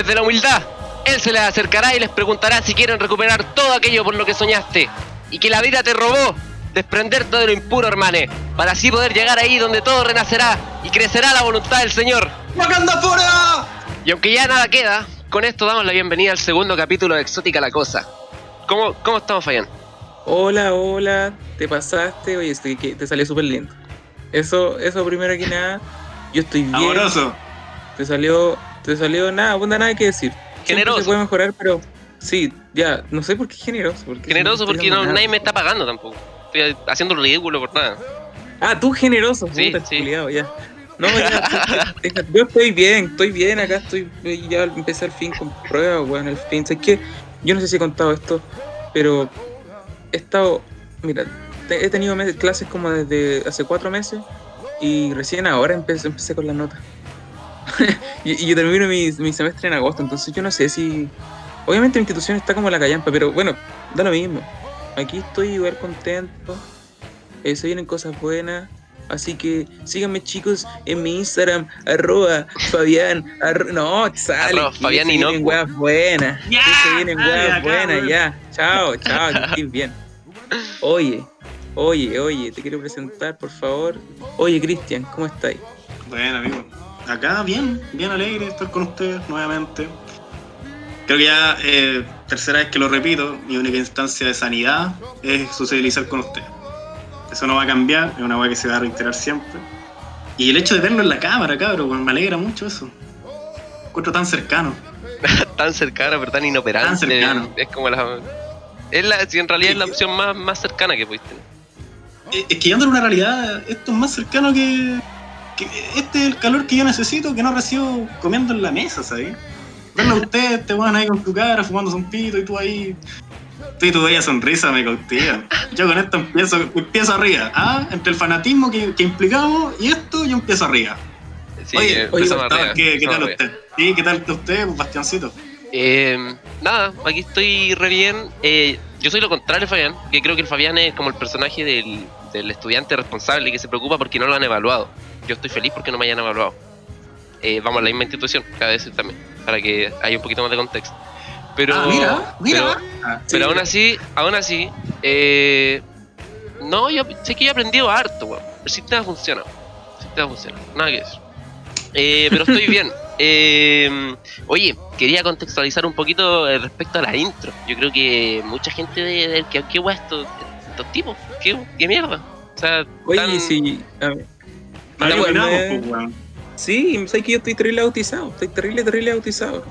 Desde la humildad, Él se les acercará y les preguntará si quieren recuperar todo aquello por lo que soñaste y que la vida te robó. Desprenderte de lo impuro, hermane, para así poder llegar ahí donde todo renacerá y crecerá la voluntad del Señor. ¡Wakanda fuera! Y aunque ya nada queda, con esto damos la bienvenida al segundo capítulo de Exótica la Cosa. ¿Cómo, cómo estamos, Fabián? Hola, hola, te pasaste, oye, estoy, que te salió súper lindo. Eso, eso primero que nada, yo estoy bien. Amoroso. Te salió, te salió nada, bueno, nada que decir. Siempre Generoso. Se puede mejorar, pero sí, ya, no sé por qué generoso. Porque Generoso porque no, nadie me está pagando tampoco. Estoy haciendo lo ridículo por nada. Ah, tú generoso, Sí, puta, sí. ya. No, ya, deja- yo estoy bien, estoy bien, acá estoy, ya empecé al fin con pruebas, weón, al fin. ¿Sabes qué? Yo no sé si he contado esto, pero he estado, mira, te- he tenido meses- clases como desde hace cuatro meses y recién ahora empecé, empecé con las notas. y, y yo termino mi, mi semestre en agosto, entonces yo no sé si... Obviamente mi institución está como la callampa, pero bueno, da lo mismo. Aquí estoy igual contento. Eh, se vienen cosas buenas. Así que síganme chicos en mi Instagram, arroba Fabián, arro- no, sale. Arroba Fabián se vienen weas buenas. Ya, que se vienen weas buenas, ya. Chao, chao, que estés bien. Oye, oye, oye, te quiero presentar, por favor. Oye, Cristian, ¿cómo estáis? Bueno, amigo. Acá bien, bien alegre de estar con ustedes nuevamente. Creo que ya, eh, tercera vez que lo repito, mi única instancia de sanidad es socializar con ustedes. Eso no va a cambiar, es una weá que se va a reiterar siempre. Y el hecho de verlo en la cámara, cabrón, me alegra mucho eso. Me encuentro tan cercano. tan cercano, pero tan inoperante. Tan cercano. Es como la. Es la, si en realidad es la opción más, más cercana que pudiste tener. Es que yendo a una realidad, esto es más cercano que, que Este es el calor que yo necesito, que no recibo comiendo en la mesa, ¿sabes? Verlo a usted, te van ahí con tu cara, fumando un pito y tú ahí. Tú y tu bella sonrisa me cautiva. Yo con esto empiezo, empiezo arriba. ¿ah? Entre el fanatismo que, que implicamos y esto, yo empiezo arriba. Sí, oye, ¿qué, tal usted? Sí, ¿qué tal usted, Bastiancito? Eh, nada, aquí estoy re bien. Eh, yo soy lo contrario, Fabián, que creo que el Fabián es como el personaje del, del estudiante responsable que se preocupa porque no lo han evaluado. Yo estoy feliz porque no me hayan evaluado. Eh, vamos a la misma institución, cabe decir también, para que haya un poquito más de contexto. Pero, ah, mira, mira. pero, Ah, pero aún así, aún así, eh, no, yo sé que he aprendido harto, weón. El sistema funciona. El sistema funciona, nada que decir. Eh, pero estoy bien. Eh, oye, quería contextualizar un poquito eh, respecto a la intro. Yo creo que mucha gente de, de que qué guay estos, estos tipos, qué, qué mierda. O sea, Oye, tan- sí, a ver, Opinamos, eh. pues, weón. sí, sabes que yo estoy terrible bautizado, estoy terrible, terrible bautizado.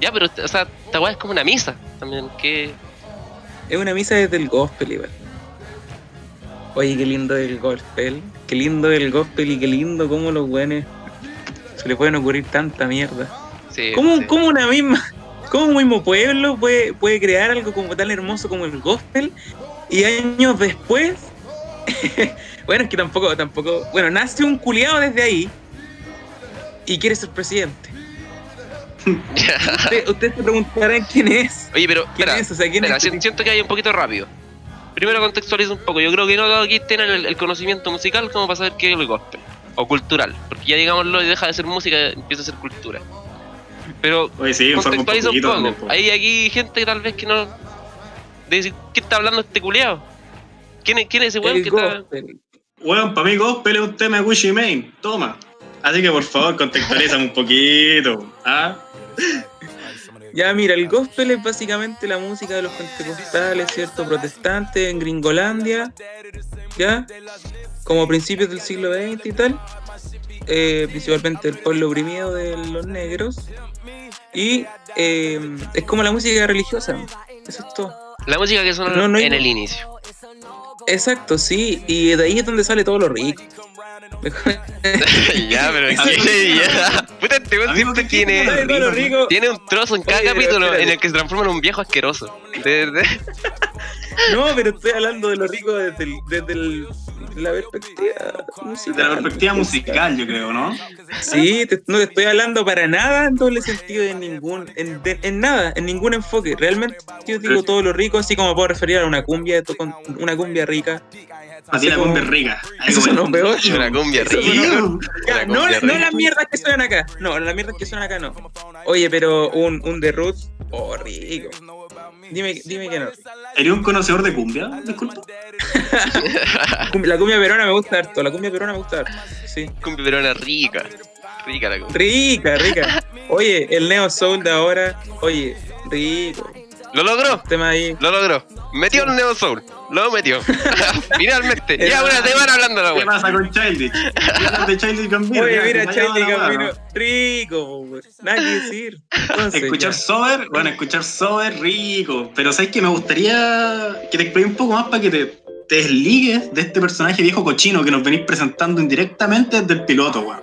ya, pero o sea, esta weá es como una misa también, que Es una misa desde el gospel, igual. Oye, qué lindo el gospel. Qué lindo el gospel y qué lindo cómo los güeyes se le pueden ocurrir tanta mierda. sí, ¿Cómo, sí. cómo una misma, cómo un mismo pueblo puede, puede crear algo como tan hermoso como el gospel y años después, bueno, es que tampoco, tampoco, bueno, nace un culiado desde ahí y quiere ser presidente. Usted- Ustedes se preguntarán quién es. Oye, pero ¿Quién espera, es? O sea, ¿quién Espera, es? si- siento que hay un poquito rápido. Primero contextualizo un poco. Yo creo que no todos aquí tienen el, el conocimiento musical como para saber qué es el gospel. O cultural. Porque ya digámoslo, deja de ser música, empieza a ser cultura. Pero Oye, sí, un contextualiza un poquito poco. Hay aquí gente que tal vez que no... De decir, ¿qué está hablando este culeado? ¿Quién es, ¿Quién es ese weón que está...? Weón, para mí gospel es un tema de Gucci Mane. Toma. Así que por favor, contextualízame un poquito. ¿Ah? Ya, mira, el gospel es básicamente la música de los pentecostales, ¿cierto? Protestantes en Gringolandia, ¿ya? Como principios del siglo XX y tal. Eh, principalmente el pueblo oprimido de los negros. Y eh, es como la música religiosa. Eso es todo. La música que sonó No, no hay- en el inicio. Exacto, sí. Y de ahí es donde sale todo lo rico. ya, pero ¿qué? ya. Puta, este weón siempre ¿qué tiene tiene... Rico. Un trozo en cada Oye, capítulo en el que se transforma en un viejo asqueroso. De- de- No, pero estoy hablando de lo rico desde, el- desde el- la perspectiva musical. De la perspectiva musical, yo creo, ¿no? Sí, te- no te estoy hablando para nada en doble sentido, en ningún, en, de- en nada, en ningún enfoque. Realmente yo digo todo lo rico, así como puedo referir a una cumbia, una cumbia rica. Así la cumbia es rica. Eso sonó peor. Una cumbia rica. no, no las mierdas que suenan acá. No, las mierdas que suenan acá no. Oye, pero un, un The Roots, oh, rico. Dime, dime que no. ¿Eres un conocedor de cumbia? Disculpa. La cumbia peruana me gusta harto, la cumbia peruana me gusta harto. Sí. Cumbia peruana rica. Rica la cumbia. Rica, rica. Oye, el Neo Soul de ahora, oye, rico. Lo logró. Tema ahí. Lo logró. Metió el Neo Soul. Lo metió. Finalmente. Ya una semana hablando la ¿Qué pasa con Childish? ¿Qué hablas de Childish Gambino? Oye, mira, Camino, mano. rico, nada que decir. Entonces, Escuchar. Sober, bueno, escuchar Sober, rico. Pero sabes que me gustaría que te explique un poco más para que te, te desligues de este personaje viejo cochino que nos venís presentando indirectamente desde el piloto, weón.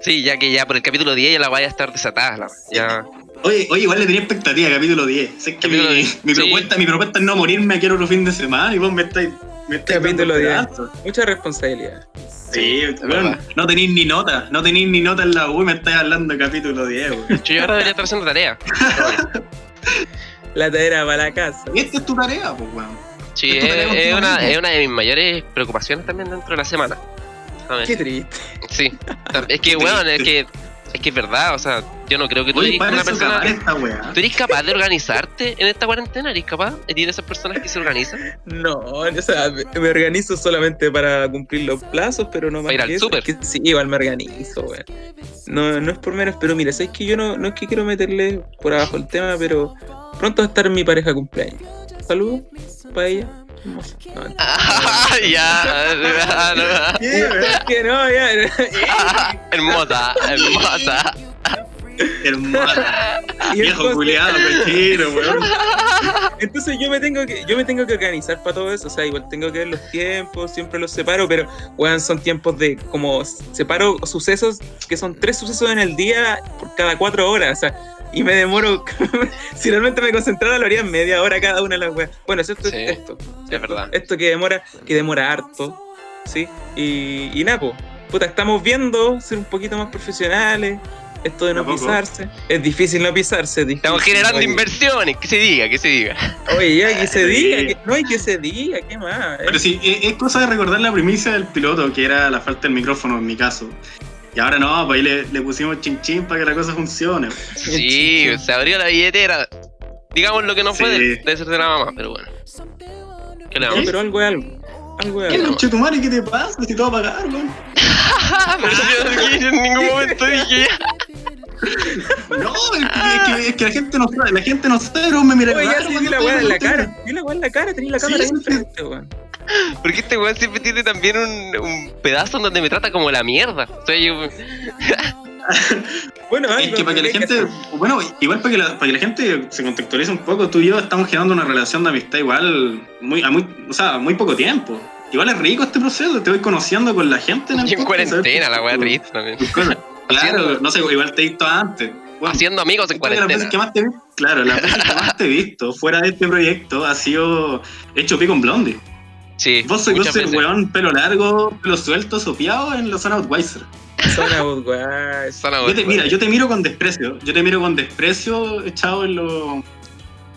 Sí, ya que ya por el capítulo 10 ya la vaya a estar desatada. la- Ya. Oye, oye, igual le tenía expectativa, capítulo 10. Sé que Capítulo mi, 10, mi sí. propuesta, mi propuesta es no morirme aquí otro fin de semana y vos me estáis. Me estáis Capítulo dando 10. pedazos. Mucha responsabilidad. Sí, es verdad. no tenéis ni nota, no tenéis ni nota en la U y me estáis hablando de capítulo 10, weón. Yo ahora debería estar haciendo tarea. Bueno. La tadera para la casa. Y esta es tu tarea, pues, weón. Sí, es, tarea es una, es una de mis mayores preocupaciones también dentro de la semana. ¿sabes? Qué triste. Sí. Es que, weón, es triste. que, es que es verdad, o sea, yo no creo que tú Oye, eres una persona. esta weá. ¿Tú eres capaz de organizarte en esta cuarentena? ¿Eres capaz? ¿Eres de esas personas que se organizan? No, o sea, me, me organizo solamente para cumplir los plazos, pero no más Para ir al súper. Es que sí, igual me organizo, weón. No, no es por menos, pero mira, sabes que yo no, no es que quiero meterle por abajo el tema, pero pronto va a estar mi pareja cumpleaños. Saludos para ella. Ah, ya. Que no, ya. hermosa, hermosa. Hermosa. Viejo entonces- culiado, cochino, weón. Entonces yo me tengo que, yo me tengo que organizar para todo eso, o sea, igual tengo que ver los tiempos, siempre los separo, pero weón, son tiempos de como separo sucesos que son tres sucesos en el día por cada cuatro horas, o sea, y me demoro, si realmente me concentrara lo haría en media hora cada una de las weas. Bueno, excepto Sí, esto, es verdad. esto que demora, que demora harto, ¿sí? Y, y nada, po, puta, estamos viendo ser un poquito más profesionales, esto de no pisarse, es difícil no pisarse, es difícil, Estamos generando oye. inversiones, que se diga, que se diga. Oye, ya que se diga, que, no hay que se diga, ¿qué más? Pero sí, es, es cosa de recordar la primicia del piloto, que era la falta del micrófono en mi caso. Y ahora no, pues ahí le, le pusimos chin chin para que la cosa funcione. Sí, se abrió la billetera. Digamos lo que no fue, Sí. de- ser de la mamá, pero bueno. ¿Qué le vamos a pero algo es algo. Algo es ¿Qué qué te pasa? Si todo va a pagar, weón. Pero yo, yo en ningún momento dije ya. No, es que, es la gente no sabe, la gente no sabe, pero me mira Oye, ya sí, la weá en la cara. Vi la weá en la cara, tenía la cámara sí, enfrente, weón. Porque este weón siempre tiene también un, un pedazo en donde me trata como la mierda. O sea, yo. Bueno, Es que para que la gente, bueno, igual para que la, para que la gente se contextualice un poco, tú y yo estamos generando una relación de amistad igual, muy, a muy, o sea, muy poco tiempo. Igual es rico este proceso, te voy conociendo con la gente el Y en cuarentena, la weá Tu- triste también. Claro, no sé, igual te he visto antes. Bueno, Haciendo amigos en Esta es de las veces cuarentena. que más te claro, las veces que más te he visto fuera de este proyecto ha sido hecho pico en Blondie. Sí, Vos sois vos el weón pelo largo, pelo suelto, sopeado en la zona Outweiser. Zona Budweiser. Yo te, mira, yo te miro con desprecio, yo te miro con desprecio echado en los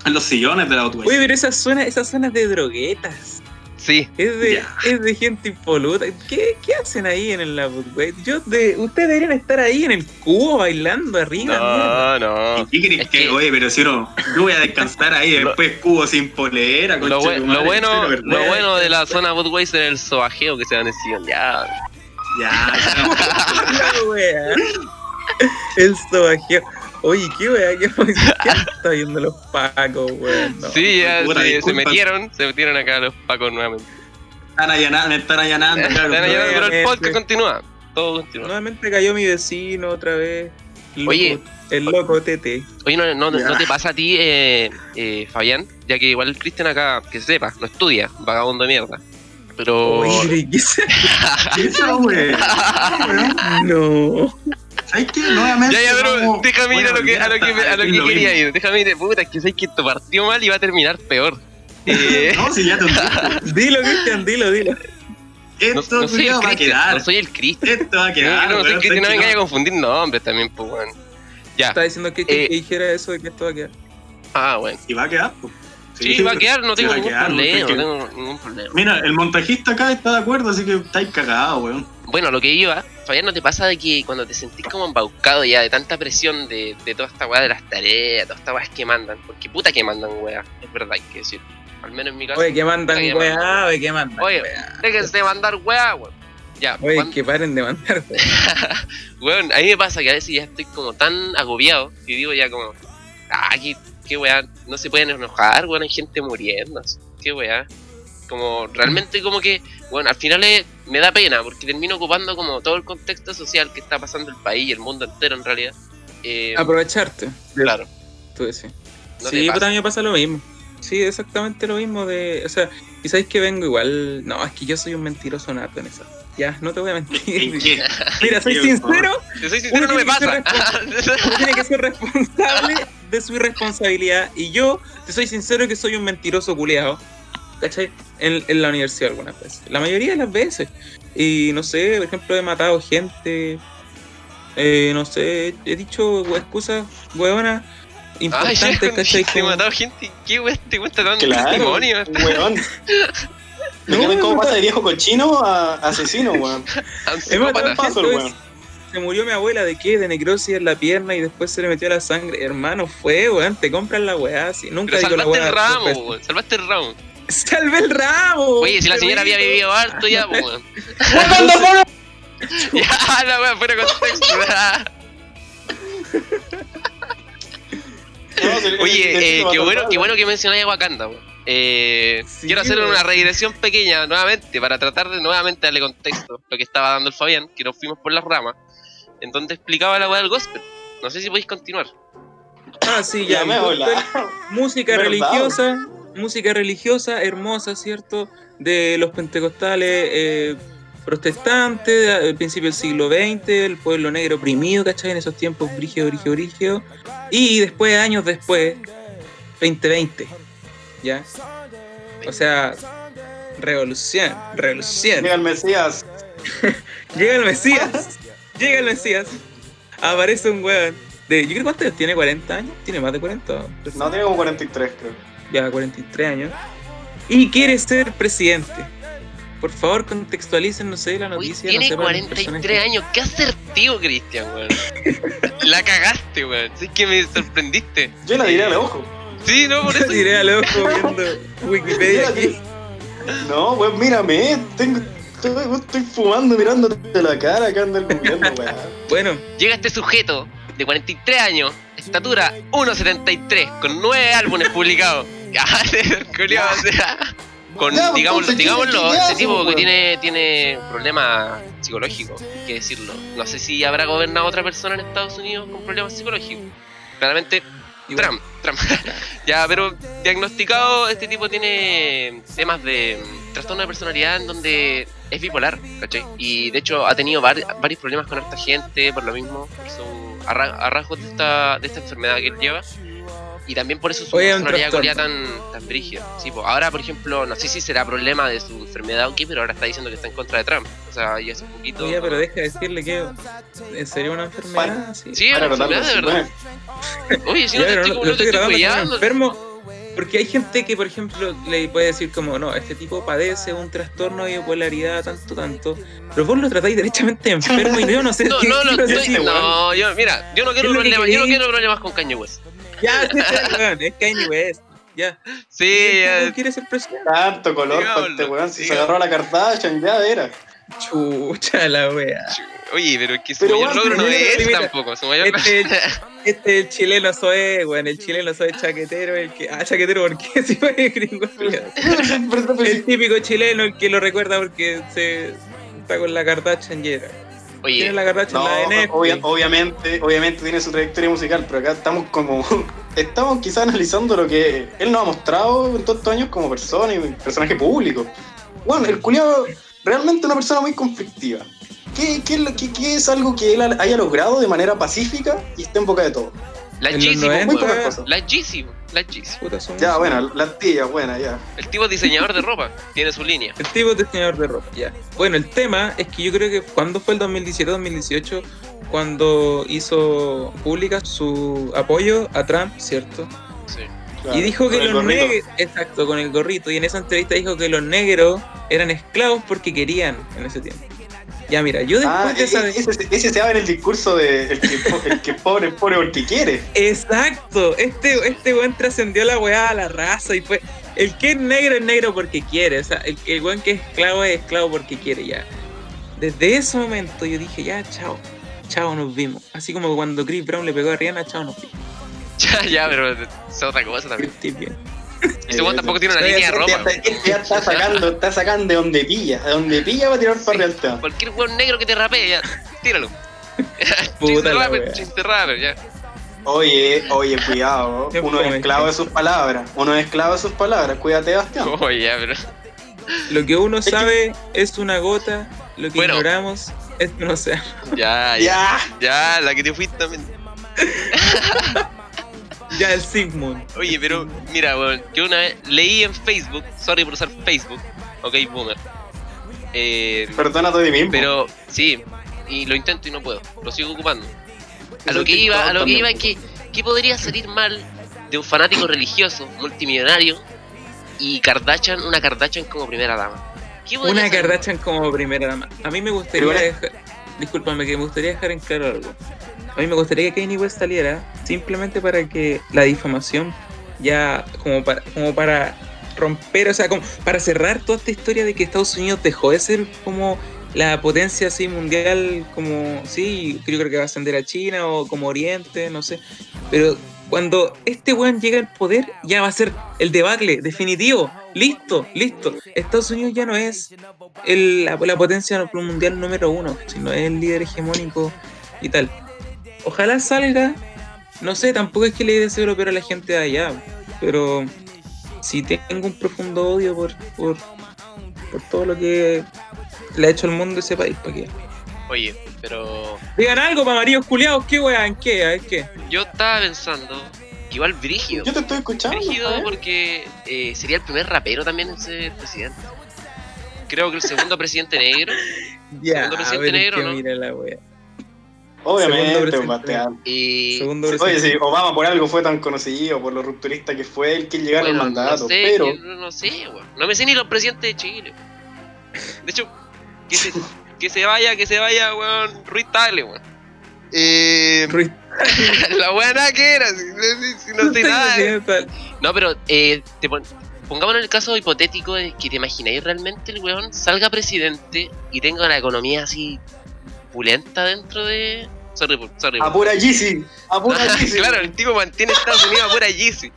en los sillones de la Oye, Outweiser. pero esas zonas, esas zonas de droguetas. Sí, Es de, es de gente impoluta. ¿Qué, ¿Qué hacen ahí en la Budweiser? Yo de, ustedes deberían estar ahí en el cubo bailando arriba. mierda. no, no. ¿Y qué crees es que, oye, pero si uno, yo voy a descansar ahí, Lo- después cubo sin polera, Lo, madre, bueno, lo bueno de la zona Budweiser es el sobajeo que se dan encima. Ya, Ya, ya. El sobajeo. Oye, qué wea, qué, qué está viendo los pacos, weón. No. sí, ya se, metieron, se metieron acá los pacos nuevamente. están allanando, me están allanando, claro. Están allá, pero el podcast continúa. Todo continúa. Nuevamente cayó mi vecino otra vez. Loco- Oye. El loco Tete. Oye, ¿no, no, te pasa a ti, eh, eh, Fabián? Ya que igual el Cristian acá, que sepa, no estudia, vagabundo de mierda. Pero... Oye, ¿qué se- ¿Qué es eso, No. ¿Sabes qué? Nuevamente. Ya, ya, pero vamos- déjame ir a lo que, a lo que, me- a lo que Lo quería mismo. ir. Déjame ir. Puta, es que sé que esto partió mal y va a terminar peor. Eh, No, si ya te. Dilo, Cristian, dilo, dilo. no, Esto no soy el va a Cristian, quedar. no soy el Cristian. Esto va a No, quedar. no, no soy weón, Cristian, no me vaya a confundir nombres también, pues, weón. Ya. Estaba diciendo que, Eh, que dijera eso de que esto va a quedar. Ah, bueno. Y va a quedar. pues. Sí, va a quedar, no tengo ningún quedar, problema, no tengo ningún problema. Mira, el montajista acá está de acuerdo, así que estáis cagados, weón. Bueno, lo que iba, Fabián, ¿no te pasa de que cuando te sentís como embaucado ya de tanta presión de, de toda esta weá de las tareas, todas estas weas que mandan? Porque puta que mandan weá, es verdad, hay que decir. Al menos en mi caso. Oye, que mandan weá, oye, que mandan Oye, weá. déjense de mandar weá, weón. Ya, Oye, cuan- que paren de mandar weá. weón, a mí me pasa que a veces ya estoy como tan agobiado y digo ya como, ah, qué, qué weá, no se pueden enojar, weón, hay gente muriendo, así, qué weá. Como realmente como que, bueno, al final es- me da pena porque termino ocupando como todo el contexto social que está pasando el país y el mundo entero en realidad. Eh, Aprovecharte, claro. tú decís. ¿No te sí, pero me pasa lo mismo. Sí, exactamente lo mismo de, o sea, y sabéis que vengo igual, no, es que yo soy un mentiroso nato en eso. Ya, no te voy a ¿En mentir. Mira, soy sincero, Si soy sincero, no me pasa. uno tiene que ser responsable de su irresponsabilidad. Y yo, te soy sincero que soy un mentiroso culeado. ¿Cachai? En, en la universidad algunas veces. La mayoría de las veces. Y no sé, por ejemplo, he matado gente. eh, no sé, he dicho excusas huevonas Ay, importantes, ¿cachai? te he matado gente. ¿Qué weá te cuenta tan Claro, testimonio? weón. Me No, no, pasa de viejo cochino a asesino, weón. A un paso, weón. Se murió mi abuela de qué? De necrosis en la pierna y después se le metió la sangre. Hermano, fue, weón. Te compran la weá así. Nunca Pero digo la salvaste el ramo, weón. Salvaste el ramo. Salve el ramo. Oye, si la señora había vivido harto ya, pues, weón. Ya, la weá, fuera contexto. Oye, eh, qué bueno, qué bueno que mencionáis a Wakanda, weón. Eh, Sí, quiero hacer una regresión pequeña nuevamente para tratar de nuevamente darle contexto lo que estaba dando el Fabián, que nos fuimos por las ramas, en donde explicaba la weá del gospel. No sé si podéis continuar. Ah, sí, ya. Ya me Música ¿Verdad? religiosa, música religiosa, hermosa, ¿cierto? De los pentecostales eh, protestantes, al principio del siglo XX, el pueblo negro oprimido, ¿cachai? En esos tiempos, brígido, brígido, brígido. Y después, años después, 2020, ¿ya? O sea, revolución, revolución. Llega el Mesías. Llega el Mesías. Llega el Mesías. Aparece un weón. De, yo creo que cuántos años tiene 40 años. Tiene más de 40. No, tiene como 43, creo. Ya 43 años. Y quiere ser presidente. Por favor, contextualicen, no sé, la Uy, noticia. tiene no sé, para las 43 personas años. Qué asertivo, Cristian, weón. la cagaste, weón. Sí que me sorprendiste. Yo la diré al ojo. Sí, no, por que- eso. Diré a loco viendo Wikipedia aquí. No, weón, mírame. Tengo, estoy, fumando mirándote la cara acá anda el gobierno, weón. Bueno, Llega este sujeto de 43 años, estatura 1.73, con 9 álbumes publicados. Culiao, o sea, con, Ya, pues, digámoslo, entonces, ¿qué- digámoslo, hace, tipo que tiene, tiene problemas psicológicos, hay que decirlo. No sé si habrá gobernado otra persona en Estados Unidos con problemas psicológicos. Claramente, igual. Trump, Trump. ya, pero diagnosticado, este tipo tiene temas de trastorno de personalidad en donde es bipolar, ¿cachai? Y de hecho ha tenido vari- varios problemas con esta gente por lo mismo, por su, a, ra- a rasgos de esta, de esta enfermedad que él lleva. Y también por eso su Oye, un personalidad tan, tan brígida. Sí, pues, ahora, por ejemplo, no sé si será problema de su enfermedad o qué, pero ahora está diciendo que está en contra de Trump. O sea, y hace poquito. Oye, pero deja de decirle que en serio una enfermedad. Sí. Sí, es una enfermedad de verdad. Oye, si no te estoy, no- te estoy un enfermo. Porque hay gente que, por ejemplo, le puede decir como, no, este tipo padece un trastorno de bipolaridad, tanto, tanto. Pero vos lo tratáis derechamente enfermo y yo no sé No, qué no, no, estoy, no, yo, mira, yo no quiero problemas, yo no quiero problemas con Kanye West. Ya, sí, sí, weón, es Kanye West. Ya. Sí, ¿Y el tipo ya, quiere ser presidente? Tanto color para este weón. Si se agarró a la Kardashian, ya era. Chucha la wea. oye, pero es que su Pero, mayor logro no es ese tampoco, su mayor Este, este es el chileno soe, weón, el chileno soe chaquetero, el que. Ah, chaquetero, porque si fue gringo, culiao. El típico chileno, el que lo recuerda porque se está con la Kardashian y era. Tiene la Kardashian No, la de Netflix. obvia- obviamente, obviamente tiene su trayectoria musical, pero acá estamos como. Estamos quizás analizando lo que él nos ha mostrado en todos estos años como persona y personaje público. Bueno, el culiado realmente una persona muy conflictiva. ¿Qué, qué- qué es algo que él haya logrado de manera pacífica y está en boca de todos? La Yeezy, po, 90, Muy pocas weón. cosas. La Yeezy, po, la Yeezy. puta, son- Ya, bueno, la tía, buena, ya. El tipo es diseñador de ropa, tiene su línea. El tipo es diseñador de ropa, ya. Bueno, el tema es que yo creo que cuando fue el 2017-2018, cuando hizo pública su apoyo a Trump, ¿cierto? Sí. Claro, y dijo que los negros, exacto, con el gorrito, y en esa entrevista dijo que los negros eran esclavos porque querían en ese tiempo. Ya, mira, yo después Ah, de esa... e- ese, ese se va en el discurso de el que, el que pobre es pobre porque quiere. Exacto, este, este weón trascendió la weá a la raza y fue. El que es negro es negro porque quiere, o sea, el, el weón que es esclavo es esclavo porque quiere, ya. Desde ese momento yo dije, ya, chao, chao, nos vimos. Así como cuando Chris Brown le pegó a Rihanna, chao, nos vimos. Ya, ya, pero es otra cosa también. Ese weón tampoco tiene una Este línea de ya ropa. está- este ya está sacando, está sacando de donde pilla, de donde pilla va a tirar para el tema. Cualquier weón negro que te rapee, ya, tíralo. Puta rapper, chiste rapper, ya. Oye, oye, cuidado, uno es esclavo de sus palabras, uno es esclavo de sus palabras, cuídate Bastián. Oye, ya, pero. Lo que uno sabe es una gota, lo que ignoramos es un océano. Ya, ya. Ya, Ya, la que te fuiste también. Ya el Sigmund. Oye, pero mira, weón, yo una vez leí en Facebook, sorry por usar Facebook, ok, boomer. Eh, perdónate de mí mismo. pero sí, y lo intento y no puedo, lo sigo ocupando. A lo que iba, a lo que iba es que, ¿qué podría salir mal de un fanático religioso, multimillonario, y Kardashian, una Kardashian como primera dama? ¿Qué podría Una salir? Kardashian como primera dama. A mí me gustaría dejar, discúlpame que me gustaría dejar en claro algo. A mí me gustaría que Kanye West saliera simplemente para que la difamación ya como para como para romper, o sea, como para cerrar toda esta historia de que Estados Unidos dejó de ser como la potencia así mundial como sí, yo creo que va a ascender a China o como Oriente, no sé, pero cuando este weón llega al poder, ya va a ser el debacle definitivo. Listo, listo. Estados Unidos ya no es el- la, la potencia mundial número uno, sino es el líder hegemónico y tal. Ojalá salga. No sé, tampoco es que le deseo pero a la gente de allá. Pero si tengo un profundo odio por, por, por todo lo que le ha hecho al mundo ese país, ¿para qué? Oye, pero Digan algo, maridos culiados, ¿qué weá? ¿En qué? A ver qué. yo estaba pensando, que igual brígido. Yo te estoy escuchando. Brígido porque eh, sería el primer rapero también en ser presidente. Creo que el segundo presidente negro. Segundo presidente es negro, ¿no? Mira la wea. Obviamente, presidente. Bastián. Y Segundo Oye, sí, Obama por algo fue tan conocido, por lo rupturista que fue el que llegara bueno, al mandato, no sé, pero no, sé, weón. No me sé ni los presidentes de Chile. De hecho, que se, que se vaya, que se vaya, weón, Ruiz Tagle, weón. Eh, Ruiz- la nada que era, si, si- si no sé nada. No, pero eh, te pon- pongámonos en el caso hipotético de que te imagináis realmente el weón salga presidente y tenga una economía así pulenta dentro de. Sorry, por- sorry. a pura Yeezy, a pura Yeezy. claro, el tipo mantiene Estados Unidos a pura Yeezy.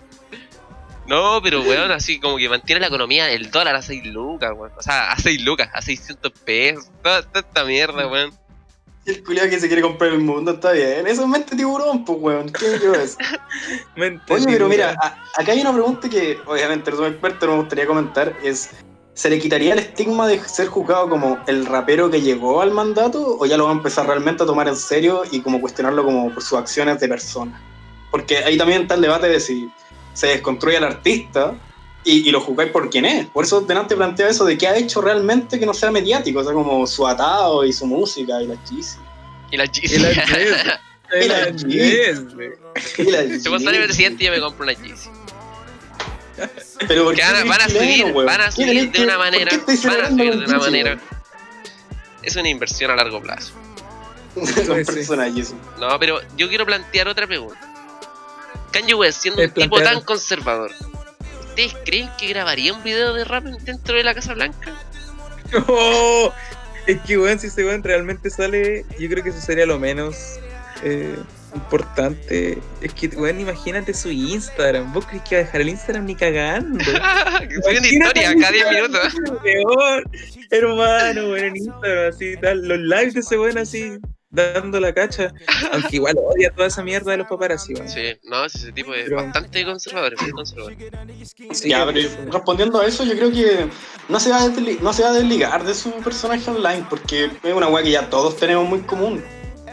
No, pero weón, así como que mantiene la economía, el dólar a 6 lucas, weón. O sea, a 6 lucas, a 600 pesos. Toda, toda esta mierda, weón. El culiao que se quiere comprar el mundo está bien. Eso es mente tiburón, pues, weón. ¿Qué yo es? Mente Oye, pero mira, a- acá hay una pregunta que, obviamente, no soy experto, no me gustaría comentar. Es, ¿se le quitaría el estigma de ser juzgado como el rapero que llegó al mandato? ¿O ya lo va a empezar realmente a tomar en serio y como cuestionarlo como por sus acciones de persona? Porque ahí también está el debate de si se desconstruye al artista y, y lo juzgáis por quién es. Por eso delante plantea eso de qué ha hecho realmente que no sea mediático, o sea, como su atado y su música y la cheesy. Y la güey. Y la Si vos sale presidente, yo me compro una Yeezy. Pero ¿por Que qué van a, van subir, van a ¿Qué subir de una manera, van a subir de una manera. Es una inversión a largo plazo. personajes. No, pero yo quiero plantear otra pregunta. Kanye West, siendo un tipo tan conservador, ¿ustedes creen que grabaría un video de rap dentro de la Casa Blanca? Oh, es que, weón, si ese weón realmente sale, yo creo que eso sería lo menos eh, importante. Es que, weón, imagínate su Instagram. ¿Vos crees que va a dejar el Instagram ni cagando? soy una historia cada 10 minutos. Peor, hermano, weón, en Instagram, así tal. Los lives de ese weón así, dando la cacha. Aunque igual odia toda esa mierda de los paparazzi, weón. Sí, no, ese tipo es Pero- bastante conservador, muy conservador. Sí, Ya, pero respondiendo a eso, yo creo que no se, va a no se va a desligar de su personaje online, porque es una weá que ya todos tenemos muy común.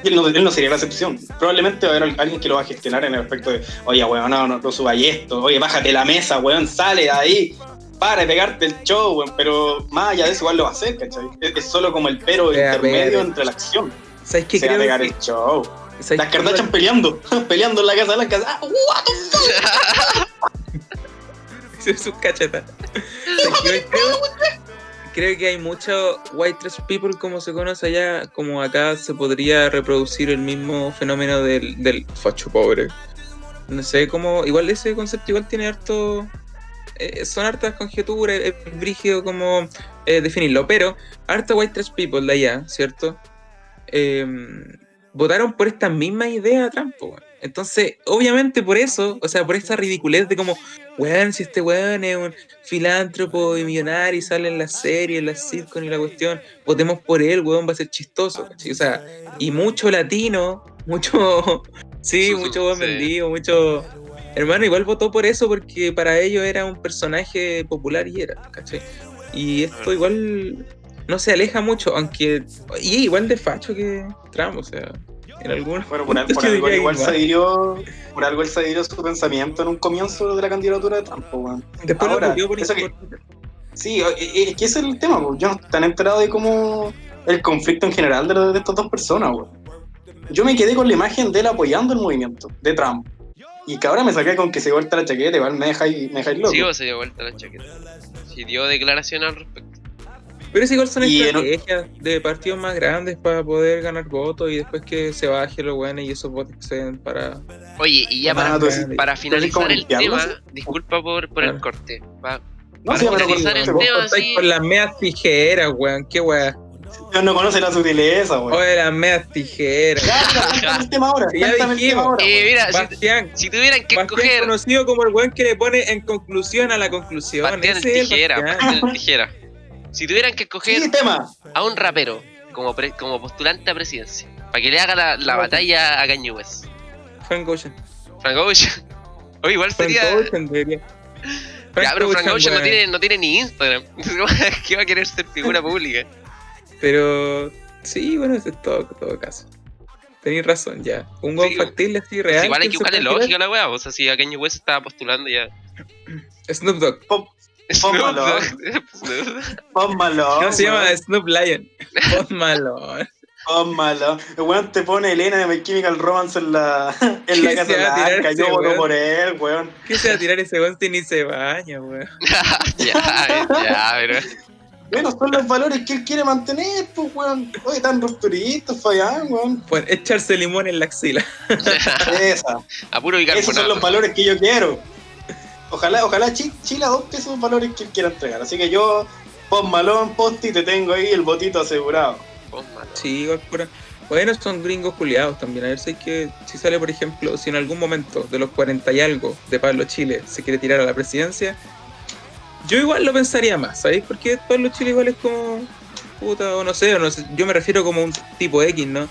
Él no, él no sería la excepción. Probablemente va a haber alguien que lo va a gestionar en el aspecto de, oye, weón, no, no, no subáis esto, oye, bájate la mesa, weón, sale de ahí, para de pegarte el show, weón. Pero más allá de eso, igual lo va a hacer, ¿cachai? Es, es solo como el pero intermedio entre la acción. ¿Sabes qué Se va a pegar que- el show. ¿sabes Las? Kardashian peleando, peleando en la casa blanca. Ah, what the fuck? Sus cachetas. Creo, que hay mucho white trash people como se conoce allá, como acá se podría reproducir el mismo fenómeno del, del facho pobre. No sé cómo, igual ese concepto igual tiene harto, eh, son hartas conjeturas, es brígido como eh, definirlo, pero harta white trash people de allá, ¿cierto? Em, votaron por esta misma idea Trump, weón. Entonces, obviamente por eso, o sea, por esta ridiculez de como, weón, si este weón es un filántropo y millonario y sale en la serie, en la sitcom y la cuestión, votemos por él, weón, va a ser chistoso, ¿cachai? O sea, y mucho latino, mucho, sí, mucho buen sí. vendido, mucho... Hermano, igual votó por eso porque para ellos era un personaje popular y era, ¿cachai? Y esto igual no se aleja mucho, aunque... Y igual de facho que Trump, o sea, en algunos Bueno, por, al- algo igual igual. se adhirió, por algo él se adhirió su pensamiento en un comienzo de la candidatura de Trump, po, weón. Después Ahora, lo por eso que- por- Sí, es que ese es el tema, po. yo no estoy tan enterado de cómo el conflicto en general de, de estas dos personas, weón. Yo me quedé con la imagen de él apoyando el movimiento, de Trump. Y que ahora me saqué con que se vuelta la chaqueta, igual me deja ahí, me deja loco. Sí, o se dio vuelta la chaqueta. Sí, dio declaración al respecto. Pero es igual son Y estrategias de partidos más grandes para poder ganar votos y después que se baje lo bueno y esos votos que se den para... Oye, y ya Ah, para, para como finalizar el tema, disculpa por, por el corte. Va- no, para sí, finalizar el tema, contáis sí. con las medias tijeras, weón, qué weón. Yo no conoce la sutileza, weón. Oye, las medias tijeras. Ya, el tema ahora. Ya dijimos. ahora, Eh, mira, si, Bastián, si tuvieran que Bastián escoger conocido como el weón que le pone en conclusión a la conclusión. Bastián Ese es el tijera. Bastián el tijera. Si tuvieran que escoger Sí, tema. a un rapero como, pre- como postulante a presidencia, para que le haga la, la batalla a Kanye West, Frank Ocean. Frank Ocean. Oye, igual Frank sería. Ocean debería. Ya, pero Frank Ocean no tiene, no tiene ni Instagram. ¿Qué va a querer ser figura pública? Pero sí, bueno, eso es todo, todo caso. Tenéis razón, ya. Un weón Sí, factible así Pues real. igual hay que buscarle lógica a la weá. O sea, si a Kanye West estaba postulando ya. Snoop Dogg. Pon malo. No se llama. Snoop Lion. Post Malone. Pon malo. El weón te pone Elena de My Chemical Romance en la, en la ¿Qué casa blanca. Yo voto por él, weón. ¿Qué se va a tirar ese weón si ni se baña, weón? ya, ya, pero. Bueno, son los valores que él quiere mantener, pues, weón. Oye, tan rupturistas, Fayán, weón. Bueno, echarse limón en la axila. Esa. A puro Esos son bicarbonato. los valores que yo quiero. Ojalá, ojalá Chi- Chile adopte esos valores que él quiera entregar. Así que yo, pon malón, posti, te tengo ahí el botito asegurado. Sí, igual pura- Bueno, son gringos culiados también. A ver si, hay que, si sale, por ejemplo, si en algún momento de los 40 y algo de Pablo Chile se quiere tirar a la presidencia, yo igual lo pensaría más, ¿sabéis? Porque Pablo Chile igual es como. Puta, o no sé, o no sé, yo me refiero como un tipo X, ¿no?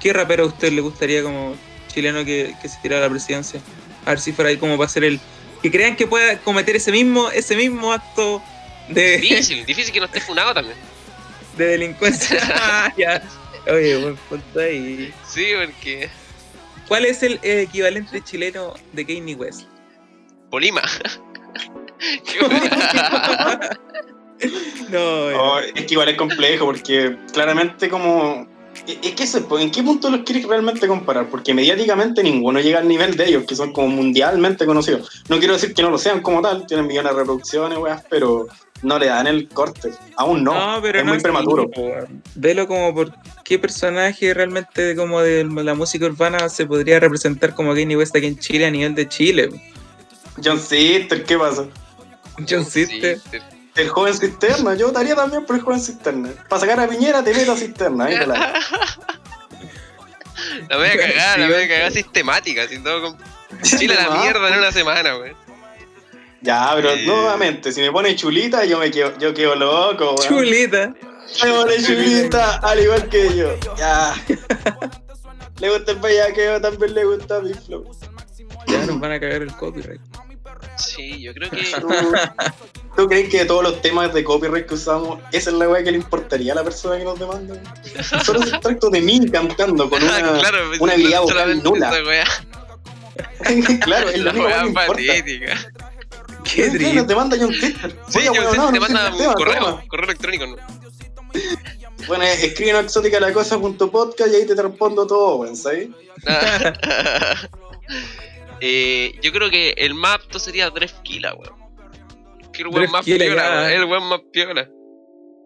¿Qué rapero a usted le gustaría como chileno que, que se tirara a la presidencia? A ver si fuera ahí como para ser el. Que crean que pueda cometer ese mismo, ese mismo acto de, Difícil, difícil que no esté funado también. de delincuencia. Ah, ya. Oye, buen punto ahí. Sí, porque. ¿Cuál es el equivalente chileno de Kanye West? Polima. Qué buena. No, Oh, es que igual es complejo porque claramente como... Es que pues, ¿en qué punto los quieres realmente comparar? Porque mediáticamente ninguno llega al nivel de ellos, que son como mundialmente conocidos. No quiero decir que no lo sean como tal, tienen millones de reproducciones, weas, pero no le dan el corte. Aún no, pero es no muy prematuro. Velo como por qué personaje realmente como de la música urbana se podría representar como Kanye West aquí en Chile a nivel de Chile. John Sister, ¿qué pasa? John Sister. El joven cisterna, yo votaría también por el joven cisterna. Para sacar a Piñera te meto a cisterna, ahí te la- La voy a cagar, la voy a cagar sistemática, así todo con Chile a la mierda en una semana, weón. Ya, pero Eh. nuevamente, si me pone chulita, yo me quedo, yo quedo loco, weón. Chulita. Me pone chulita, al igual que yo. Ya. Le gusta el bellaqueo, también le gusta mi flow. Ya nos van a cagar el copyright. Sí, yo creo que. Tú- ¿Tú crees que de todos los temas de copyright que usamos, esa es la weá que le importaría a la persona que nos demanda? Solo ese extracto de mí cantando con una, claro, una habilidad vocal nula. claro, es La importa. patética. Qué ¿Qué triste. nos demanda John Twitter? Sí, Oye, yo sé, no, te manda un tema, correo, toma. correo electrónico. ¿no? Bueno, escribe exótica la cosa punto podcast y ahí te respondo todo, weón, ¿sabes? Eh, yo creo que el más apto sería Drefkila, weón. Que el weón más piola. El weón más piola.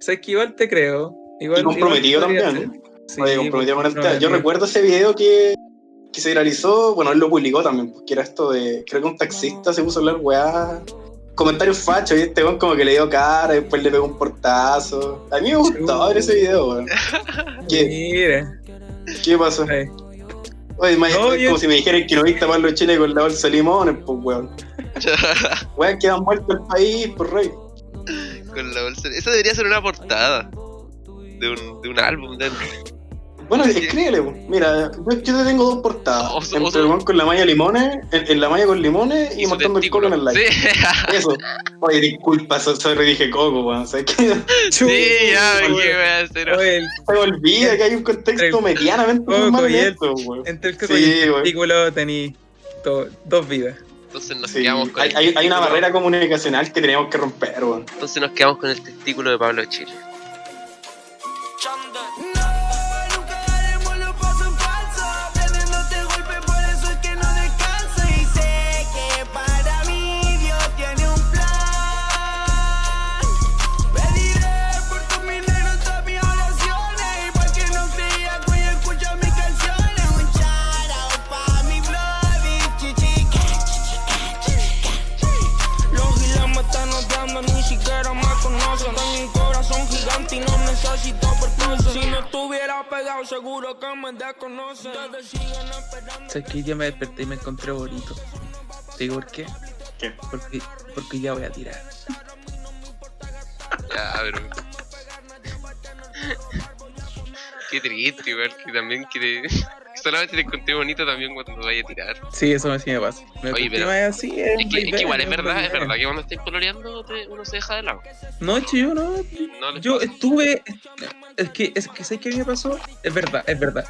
Sabes que igual te creo. Igual, Y comprometido igual también. Sí, Oye, comprometido con el tema. Yo recuerdo ese video que, que se viralizó, bueno, él lo publicó también, porque era esto de, creo que un taxista se puso a hablar weá, comentarios fachos, y este weón como que le dio cara, y después le pegó un portazo. A mí me gustó ver ese video, weón. ¿Qué, Mira. ¿Qué pasó? ay. Oye, ma- No, es yo- como si me dijeran que no viste a Pablo Chile con la bolsa de limones, pues weón. Weón, quedan muertos el país, por rey. Con la bolsa. Eso debería ser una portada de un, de un álbum de Bueno, escríbele, pues. Mira, yo, te tengo dos portadas. O entre o el con la malla de limones, en, en la malla con limones y, su mostrando el coco en el like. Sí, Eso. Oye, disculpa, so- sobre dije coco, weón. Sí, ya, ¿qué voy a hacer? Oye, Se me olvida que hay un contexto medianamente Coco normal y él. esto, weón. entre el coco Sí, y el testículo tení to- dos vidas. Entonces nos Sí, quedamos con hay, el hay, hay una barrera comunicacional que tenemos que romper, weón. Entonces nos quedamos con el testículo de Pablo Chile. Pegado, seguro que me desconocen. Esperando. ¿Sabes que hoy día me desperté y me encontré bonito? ¿Te digo por qué? ¿Qué? Porque, porque ya voy a tirar. Ya, pero. Qué triste, igual, que también quiere. Solamente te encontré bonito también cuando vaya a tirar. Sí, eso me, sí me pasa. Me Oye, pero- así, es, Es que, es que igual, es verdad, es verdad que cuando estáis coloreando te- uno se deja de lado. No, hecho yo no. No Yo pasa. estuve. Es que, es que, ¿sabes qué me pasó? Es verdad, es verdad.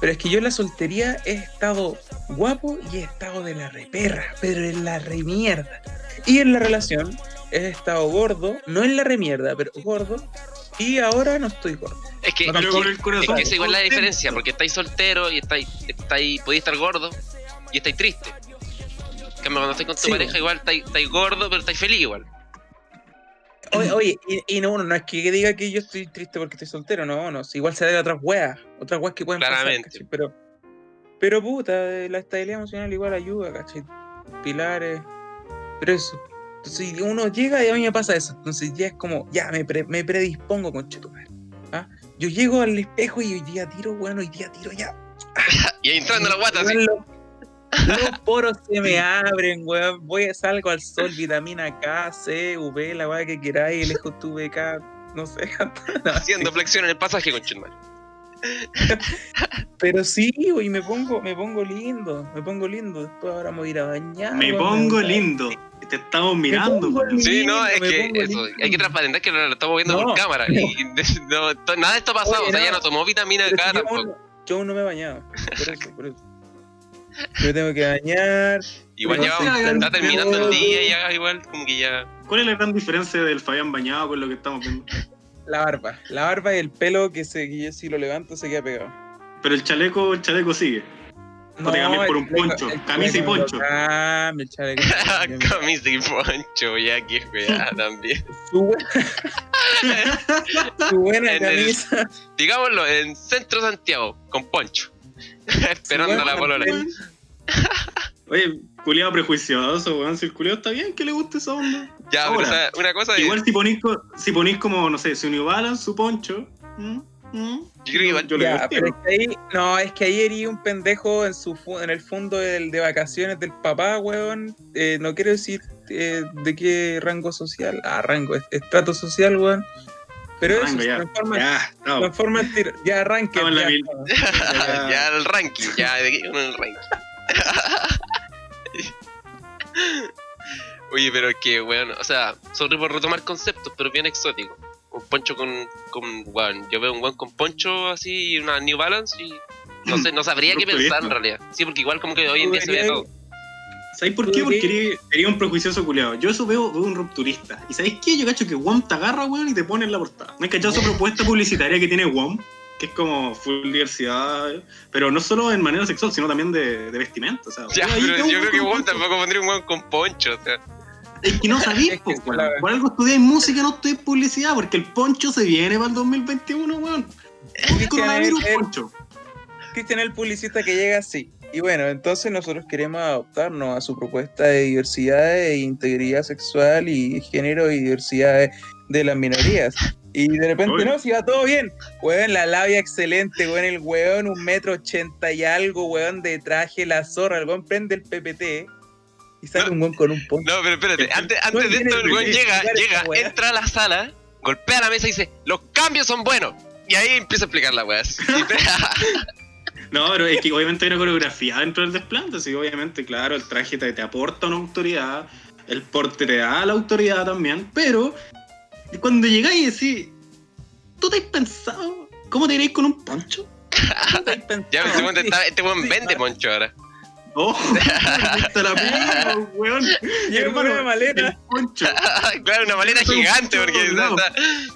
Pero es que yo en la soltería he estado guapo y he estado de la reperra, pero en la remierda. Y en la relación he estado gordo, no en la remierda, pero gordo. Y ahora no estoy gordo. Es que, Pero es que, es que esa igual es la diferencia, porque estáis solteros y estáis, estáis, podéis estar gordo y estáis triste. Cambio, cuando estáis con tu Sí, pareja, igual estáis, estáis gordo, pero estáis feliz igual. Oye, oye, y, y no, no es que diga que yo estoy triste porque estoy soltero, no, no. si igual se debe a otras weas, otras weas que pueden Claramente. pasar, ¿cachai? Pero, pero puta, eh, la estabilidad emocional igual ayuda, ¿cachai? Pilares. Pero eso. Entonces uno llega y a mí me pasa eso. Entonces ya es como, ya me, pre- me predispongo con Chetumare. ¿ah? Yo llego al espejo y hoy día tiro, bueno, hoy día tiro ya. Y ahí entrando la guata, así. Los, los poros se me abren, weón. Voy, salgo al sol, vitamina K, C, V, la weá que queráis, elijo tu BK, no sé. No, haciendo sí. flexión en el pasaje con Chutman. Pero sí, güey, me pongo, me pongo lindo, me pongo lindo. Después ahora me voy a ir a bañar. Me pongo lindo. Te estamos mirando, weón. Sí, no, es que eso, lindo. hay que transparentar que lo, lo estamos viendo No. por cámara. Y no, to- nada de esto ha pasado, Oye, o sea, no. ya no tomó vitamina K si yo, tampoco. yo aún no me he bañado. Por eso, por eso. Yo tengo que bañar. Igual ya vamos- está terminando el día ya, igual, como que ya. ¿Cuál es la gran diferencia del Fabián bañado con lo que estamos viendo? La barba. La barba y el pelo que, se, que si lo levanto se queda pegado. Pero el chaleco, el chaleco sigue. O te cambias por un chaleco- poncho, camisa y poncho. cambio, el chaleco. Camisa y poncho, ya que juega también. Su buena, su buena En el- camisa. Digámoslo, en Centro Santiago, con poncho. Esperando la polola. Oye, culiado prejuicioso, weón. Si el culiado está bien, que le guste esa onda. Ya, pero Ahora, o sea, una cosa es. Igual si ponís, si ponís como, no sé, su New Balance, su poncho. ¿mm? ¿mm? Yo creo que igual- yo le Ya, pero es que ahí, no, es que ahí herí un pendejo en su en el fondo del- de vacaciones del papá, weón. Eh, no quiero decir eh, de qué rango social, ah, rango, est- estrato social, weón. Pero eso se ya, transforma, ya, no. transforma en tiro. Ya en la ya, mil- estamos. ya el ranking, ya de aquí el ranking. Oye, pero es que, weón, o sea, sobre por retomar conceptos, pero bien exótico. Un poncho con, con weón, yo veo un weón con poncho así y una New Balance y no sé, no sabría qué pensar en realidad. Sí, porque igual como que hoy en día se ve todo. ¿Sabéis por qué? Porque eres un prejuicioso culiado. Yo eso veo, veo un rupturista. ¿Y sabéis qué? Yo cacho que WOM te agarra, weón, y te pone en la portada. ¿No has cachado esa propuesta publicitaria que tiene WOM? Que es como full diversidad, pero no solo en manera sexual, sino también de, de vestimenta. O sea, Ya, pero yo creo que poncho. tampoco pondría un weón con poncho, o sea. Es que no sabís, po, la- Por algo estudiáis música, no estudiáis publicidad, porque el poncho se viene para el 2021, weón. Un coronavirus el- el- poncho. Cristian el publicista que llega así. Y bueno, entonces nosotros queremos adaptarnos a su propuesta de diversidad e integridad sexual y género y diversidad de, las minorías. Y de repente, no, si va todo bien. Weón, la labia excelente, weón, el weón, un metro ochenta y algo, weón, de traje, la zorra, el weón prende el PPT y sale No. un weón con un poncho. No, pero espérate, antes, antes de esto el weón que llega, llega, entra a la sala, golpea la mesa y dice, los cambios son buenos. Y ahí empieza a explicar la weá. No, pero es que obviamente hay una coreografía dentro del desplante, sí, obviamente, claro, el traje te, te aporta una autoridad, el porte te da la autoridad también, pero cuando llegáis y decís, ¿tú te has pensado cómo te iréis con un poncho? ya, este weón, te Sí. está- este weón Sí, vende poncho ahora. ¡Oh! te la weón! Llega con una maleta. Claro, una maleta gigante, porque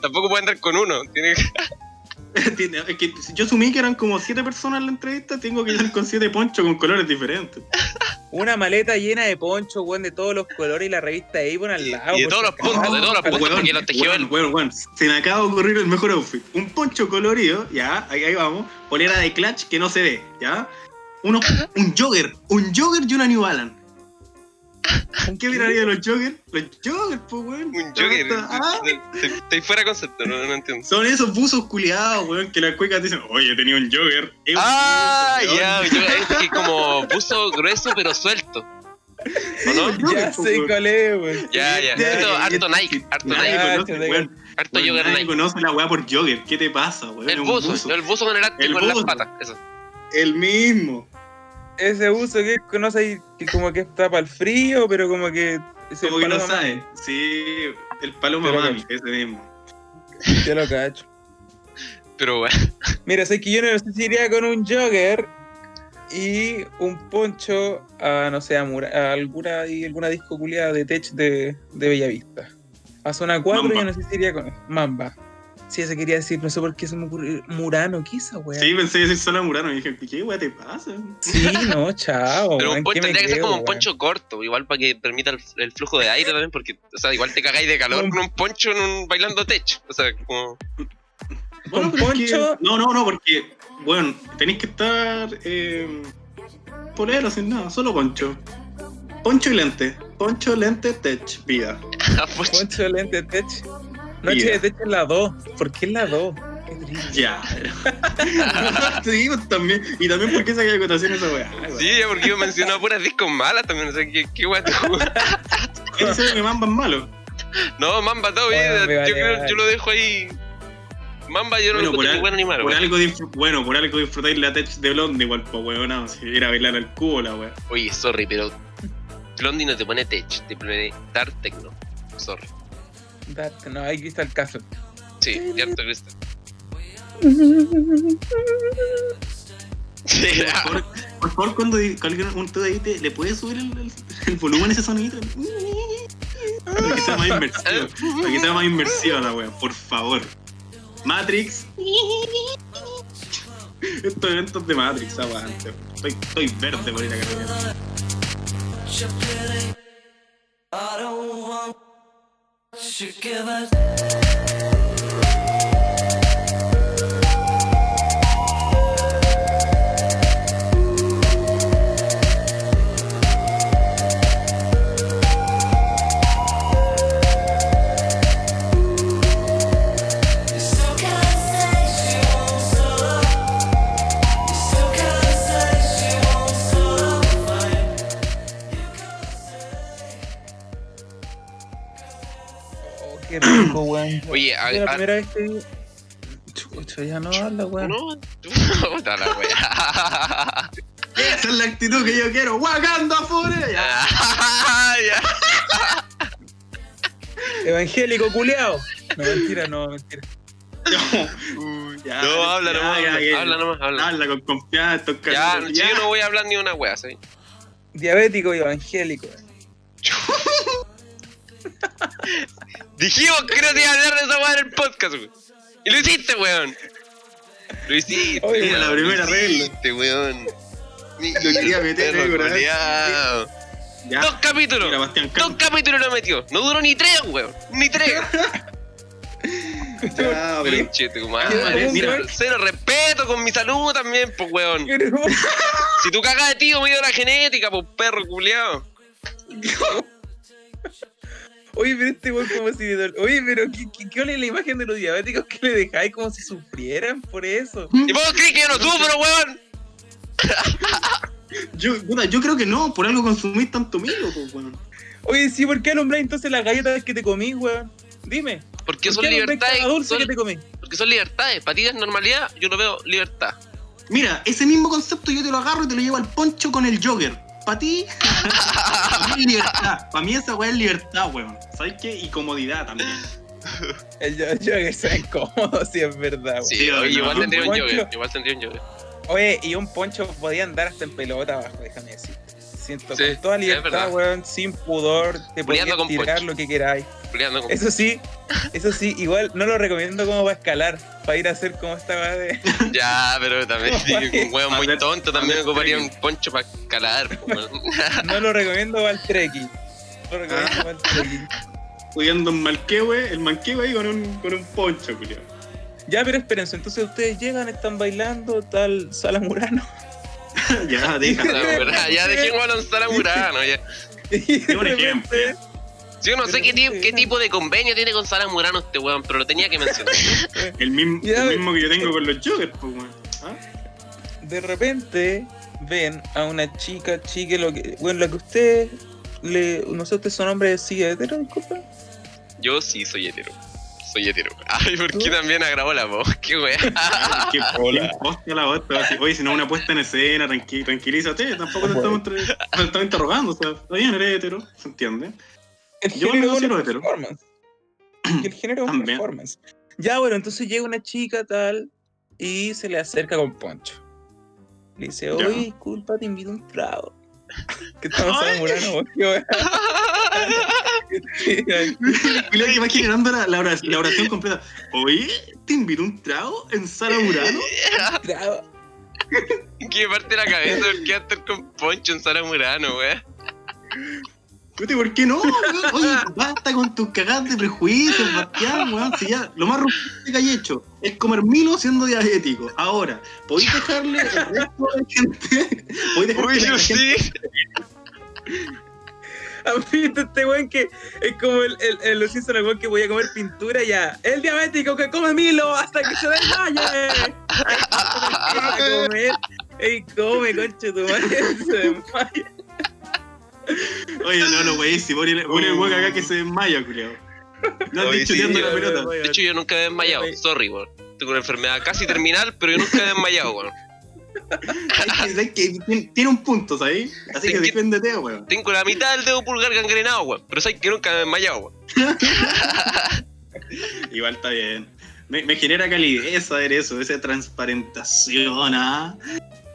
tampoco puede andar con uno. Tiene que- Tiene- es que yo asumí que eran como siete personas en la entrevista, tengo que ir con siete ponchos con colores diferentes. Una maleta llena de poncho, weón, de todos los colores y la revista Avon al lado. y de todos los puntos, de todos los puntos, porque los tejió weón, weón. Se me acaba de ocurrir el mejor outfit. Un poncho colorido, ya, ahí, ahí vamos. Polera de clutch que no se ve, ya. Uno, un jogger, un jogger y una New Balance. ¿Qué miraría de los joggers? Los joggers, pues, weón. Un jogger. Ah, Estoy fuera de concepto, no, no entiendo. son esos buzos culiados, weón, que las cuecas dicen, oye, tenía un jogger. Un Ah, ya, yo, es que como buzo grueso pero suelto. ¿o no? Ya sé weón. cuál es, weón. Ya, ya. Harto, Nike, harto Nike, harto jogger Nike. conoce la weá por jogger. ¿Qué te pasa, weón? El un buzo, el buzo con el elástico en las patas, eso. El mismo. Ese uso que conoce que como que está para el frío, pero como que. Como que no sabe. Sí, el paloma mami, ese mismo. mami, Te lo cacho. Pero bueno, Mira, sé que yo no sé si iría con un jogger y un poncho a, no sé, a, Mura- a alguna, y alguna disco culiada de tech de, de Bellavista. A zona 4 Mamba. yo no sé si iría con Mamba. Sí, eso quería decir, no sé por qué se me ocurrió. Murano, ¿qué esa weá? Sí, pensé decir solo Murano y dije, ¿qué weá te pasa? Sí, no, chao. pero weón, un poncho ¿qué me tendría que ser como un weón? poncho corto, igual para que permita el, el flujo de aire también, porque, o sea, igual te cagáis de calor Un- con un poncho en un bailando tech. O sea, como. Con pero es que- poncho- No, no, no, porque, bueno, tenéis que estar eh, polero sin nada, solo poncho. Poncho y lente. Poncho, lente, tech, vida. poncho. Poncho lente tech. Noche de tech es la 2. ¿Por qué es la 2? Qué triste. Ya. sí, también. Y también porque esa acotación esa weá. Sí, ya, porque yo mencionaba puras discos malas también, o sea, ¿qué, qué weá te? ¿Quién dice que Mamba es malo? No, Mamba, todo bien, Bueno, yo vale, creo, vale. yo lo dejo ahí. Mamba, yo no Bueno, lo por, al- bueno ni malo. por algo bueno, por algo disfrutáis la tech de Blondie igual, pues weón, no, si ir a bailar al cubo la weá. Oye, sorry, pero Blondie no te pone tech, te pone dark techno. Sorry. Date, No, ahí está el caso. Sí, cierto, Cristian. Sí, Por favor, por favor, cuando di- cuando alguien un ahí te, le puedes subir el, el- el volumen a ese sonidito. Para que sea más inmersivo. Para que sea más inmersiva la wea, por favor. Matrix. Estos eventos de Matrix, aguante. Estoy, estoy verde por ir a caminar. I don't want you give us qué rico, weón. Oye, a- la a- primera vez que Chucha, ya no habla, weón. No, puta la wea. Esa es la actitud que yo quiero. Wakanda forever. Evangélico culeado. No, mentira, no, mentira. Ya, no, habla ya, nomás, ya, habla, ya. habla nomás, habla. Habla con confianza, estos Ya, yo no voy a hablar ni una wea, ¿sí? Diabético y evangélico. Dijimos que no te iba a hablar de esa wea en el podcast, weón. Y lo hiciste, weón. Lo hiciste. Oye, weón, la primera lo hiciste, weón. Lo quería meter, culiao. Ya. Dos capítulos. Mira, Dos capítulos lo metió. No duró ni tres, weón. Ni tres. Pero- madre. Mira, cero respeto con mi salud también, pues, weón. Si tú cagas de tío, me dio la genética, pues, perro culiao. Oye, pero este weón como si... Oye, pero ¿qué, qué, qué ole la imagen de los diabéticos que le dejáis como si sufrieran por eso? ¿Y vos crees que yo no sufro, weón? Yo, puta, yo creo que no, por algo consumís tanto milo, pues, weón. Oye, sí, ¿por qué nombráis entonces las galletas que te comí, weón? Dime. Porque ¿por son qué libertades. cada dulce son- que te comí? porque son libertades. Para ti es normalidad, yo lo veo libertad. Mira, ese mismo concepto yo te lo agarro y te lo llevo al poncho con el jogger. Para ti, para mí libertad. Para mí esa weá es libertad, weón. ¿Sabes qué? Y comodidad también. El yo, yo que sea incómodo, si es verdad, weón. Sí, oye, no, igual un tendría un yoga. Igual tendría un. Oye, y un poncho podía andar hasta en pelota abajo, déjame decir. Siento Sí, con toda libertad, weón, sin pudor, te podías Peleando con tirar lo que queráis. Eso sí, eso sí, igual no lo recomiendo como para escalar, para ir a hacer como esta weá de. Ya, pero también sí, un huevo muy tonto también ocuparía un poncho para escalar. No lo recomiendo para el trekking. No lo recomiendo para el trekking. Pudiendo un malquehue, el manquehue ahí con un, con un poncho, culiao. Ya, pero espérense, entonces ustedes llegan, están bailando, tal Sala Murano. ya, deja. La ya dejemos a lanzar a Murano. Ya. Un ejemplo, yo no sé qué, qué tipo de convenio tiene con Sara Murano este weón, pero lo tenía que mencionar. El mismo, el mismo que yo tengo con los joggers, pues, weón. ¿Ah? de repente ven a una chica, chique, lo que, bueno, lo que usted le, no sé, usted su nombre sigue hetero, disculpa. Yo sí soy hetero. Soy hetero. Ay, ¿por qué también agravó la voz? Qué wea. Qué qué hostia la voz, pero así, Oye, si no una puesta en escena, tranqui, tranquilízate, tampoco te estamos, te estamos interrogando, o sea, está bien, eres hetero, ¿se entiende? El Yo me género es considero hetero. el género es También. performance. Ya, bueno, entonces llega una chica tal y se le acerca con Poncho. Le dice, oye, disculpa, te invito a un trago. Que estamos enamorando, vos, qué wea. Cuidado que va generando la, la oración, la oración completa. Oye, ¿te invito un trago en Sala Murano? Trago. ¿Qué parte de la cabeza? ¿Por qué va a estar con Poncho en Sara Murano, wea? Puta, ¿por qué no? weón? Oye, basta con tus cagadas de prejuicios, Bastián, weón. Si ya, lo más romántico que hay hecho es comer milo siendo diabético. Ahora, ¿podéis dejarle el resto de gente? ¿Podéis dejar Uy, yo gente sí. ¿Han visto este weón que es como el, el, el los Simpsons, el weón que voy a comer pintura ya? El diabético que come Milo hasta que se desmaye. a comer. Ey, come, concha tu madre, se desmaya. Oye, no, no, wey, si pone pone el weón acá que se desmaya, culiao. No has dicho sí, la yo- pelota. yo- De hecho, yo nunca he desmayado. Sorry, weón. Tengo una enfermedad casi terminal, pero yo nunca he desmayado, weón. Hay que- que- tiene- Tiene un punto, ¿sabes? Así Es que que- defiéndete, weón. Tengo la mitad del dedo pulgar gangrenado, weón. Pero sabes que nunca me he desmayado, weón. Igual está bien. Me, me genera calidez saber eso, esa transparentación, ¿ah?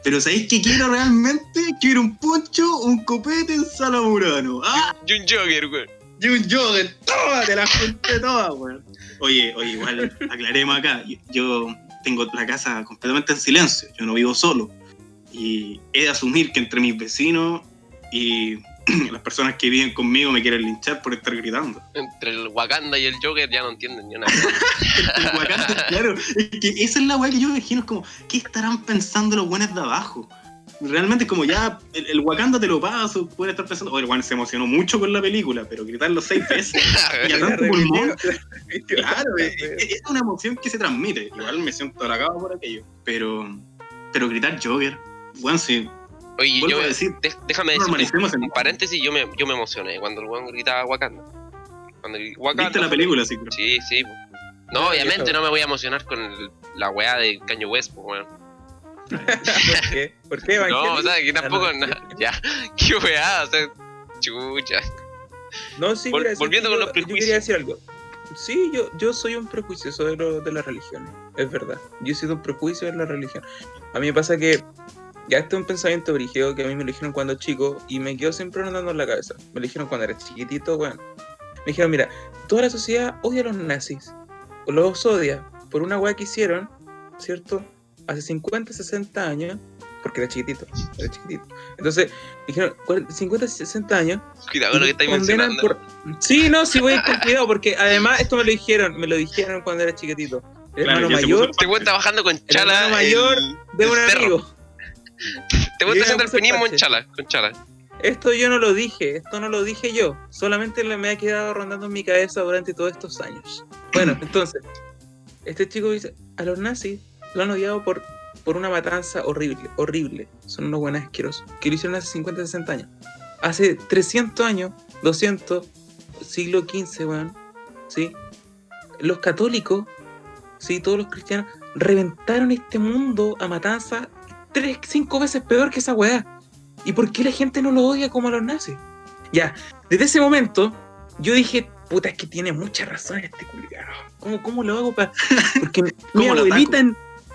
Pero ¿sabéis qué quiero realmente? Quiero un poncho, un copete en Sala Murano. ¡Ah! Y un jogger, weón. Y un jogger. ¡Toma! Te las junté todas, weón. Oye, oye, igual, aclaremos acá. Yo, yo tengo la casa completamente en silencio. Yo no vivo solo. Y he de asumir que entre mis vecinos y las personas que viven conmigo me quieren linchar por estar gritando. Entre el Wakanda y el Joker ya no entienden ni una. El Wakanda, claro, es que esa es la weá que yo me imagino, es como, ¿qué estarán pensando los buenos de abajo? Realmente es como ya, el, el Wakanda te lo paso, puede estar pensando, oye, el weón se emocionó mucho con la película, pero gritarlo seis veces, y a tanto pulmón, claro, es, una emoción que se transmite, igual me siento halagado por aquello, pero, pero gritar Joker, weón, sí, Oye, yo. a decir, de- déjame decir normalicemos un paréntesis, yo me, yo me emocioné cuando el weón gritaba Wakanda. Cuando el Wakanda. ¿Viste la película, sí, creo? Sí, sí. po. No, obviamente no me voy a emocionar con el- la weá de Caño West, po, weón. ¿Por qué? ¿Por qué, No, Evangélico? o sea, que tampoco. Ah, no. ya, qué weá, o sea, chucha. No, sí, Vol- mira, sí, volviendo yo, con los yo prejuicios. quería decir algo. Sí, yo, yo soy un prejuicioso de, lo- de las religiones, es verdad. Yo he sido un prejuicio de la religión. A mí me pasa que ya este es un pensamiento brígido que a mí me lo dijeron cuando chico y me quedó siempre rondando en la cabeza. Me lo dijeron cuando era chiquitito, bueno. Me dijeron, mira, toda la sociedad odia a los nazis. O los odia por una weá que hicieron, ¿cierto? Hace 50, 60 años, porque era chiquitito, era chiquitito. Entonces, dijeron, "Cuar- 50, 60 años, Cuidado con lo que estáis mencionando. por- Sí, no, sí voy a ir con cuidado, porque además esto me lo dijeron, me lo dijeron cuando era chiquitito. El Claro, hermano se mayor Este weón está bajando con chala. hermano mayor el- de el un cerro. amigo. Te weón Y está haciendo en chala, con chala. Esto yo no lo dije, esto no lo dije yo, solamente le- me ha quedado rondando en mi cabeza durante todos estos años. Bueno, entonces, este chico dice, a los nazis lo han odiado por, por una matanza horrible, horrible. Son unos buenos asquerosos, que lo hicieron hace 50, 60 años. Hace 300 años, 200, siglo XV, weón, ¿sí? Los católicos, ¿sí? Todos los cristianos, reventaron este mundo a matanza tres, cinco veces peor que esa weá. ¿Y por qué la gente no lo odia como a los nazis? Ya, desde ese momento, yo dije, puta, es que tiene mucha razón este culiado. ¿Cómo, ¿Cómo lo hago para.? Porque mi ¿Cómo lo abuelita.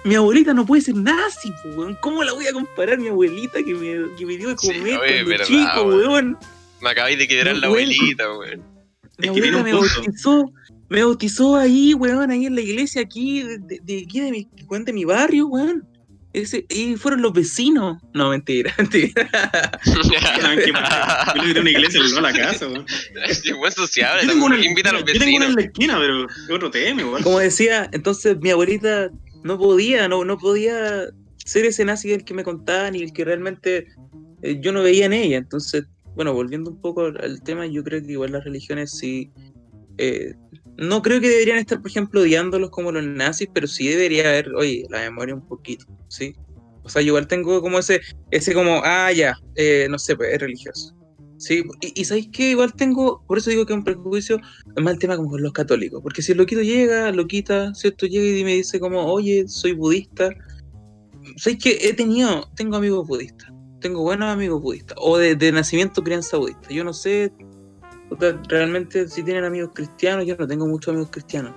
Mi abuelita no puede ser nazi, weón. ¿Cómo la voy a comparar a mi abuelita que me, que me dio de Sí, comer oye, verdad, chico, weón. weón? Me acabáis de quebrar la abuelita, weón. Mi Es que abuelita me punto. bautizó, me bautizó ahí, weón, ahí en la iglesia, aquí, de, de, de aquí de mi, de mi barrio, weón. Ese, y fueron los vecinos. No, mentira, mentira. Yo le diré a una iglesia no a la casa, weón. Sociable, Yo tengo una, que invita a los yo tengo una vecinos. en la esquina, pero es otro tema, igual. Como decía, entonces mi abuelita no podía, no, no podía ser ese nazi el que me contaban y el que realmente eh, yo no veía en ella. Entonces, bueno, volviendo un poco al tema, yo creo que igual las religiones sí. eh, no creo que deberían estar, por ejemplo, odiándolos como los nazis, pero sí debería haber, oye, la memoria un poquito, ¿sí? O sea, yo igual tengo como ese, ese como, ah, ya, eh, no sé, pues es religioso. Sí, y, sabéis que igual tengo, por eso digo que es un prejuicio, es más el tema como con los católicos, porque si el loquito llega, loquita, ¿cierto? Llega y me dice como, oye, soy budista. ¿Sabéis que he tenido, tengo amigos budistas, tengo buenos amigos budistas, o de, de nacimiento crianza budista. Yo no sé realmente si tienen amigos cristianos, yo no tengo muchos amigos cristianos,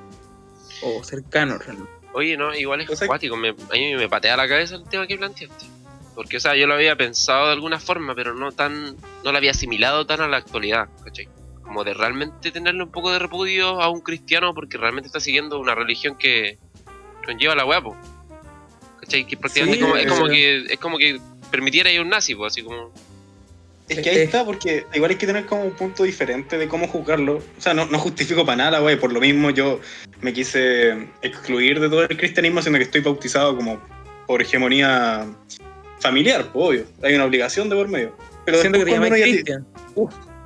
o cercanos realmente. Oye, no, igual es O sea- acuático, me, a mí me patea la cabeza el tema que planteaste. Porque, o sea, yo lo había pensado de alguna forma, pero no tan, no lo había asimilado tan a la actualidad, ¿cachai? Como de realmente tenerle un poco de repudio a un cristiano porque realmente está siguiendo una religión que conlleva la hueá. ¿cachai? Que prácticamente Sí, como- es, como que, es como que permitiera ir un nazi, po, así como... Es que ahí está, porque igual hay que tener como un punto diferente de cómo juzgarlo. O sea, no, no justifico para nada, güey. Por lo mismo yo me quise excluir de todo el cristianismo, siendo que estoy bautizado como por hegemonía familiar, pues, obvio. Hay una obligación de por medio. Pero Siento que te te- Cristian.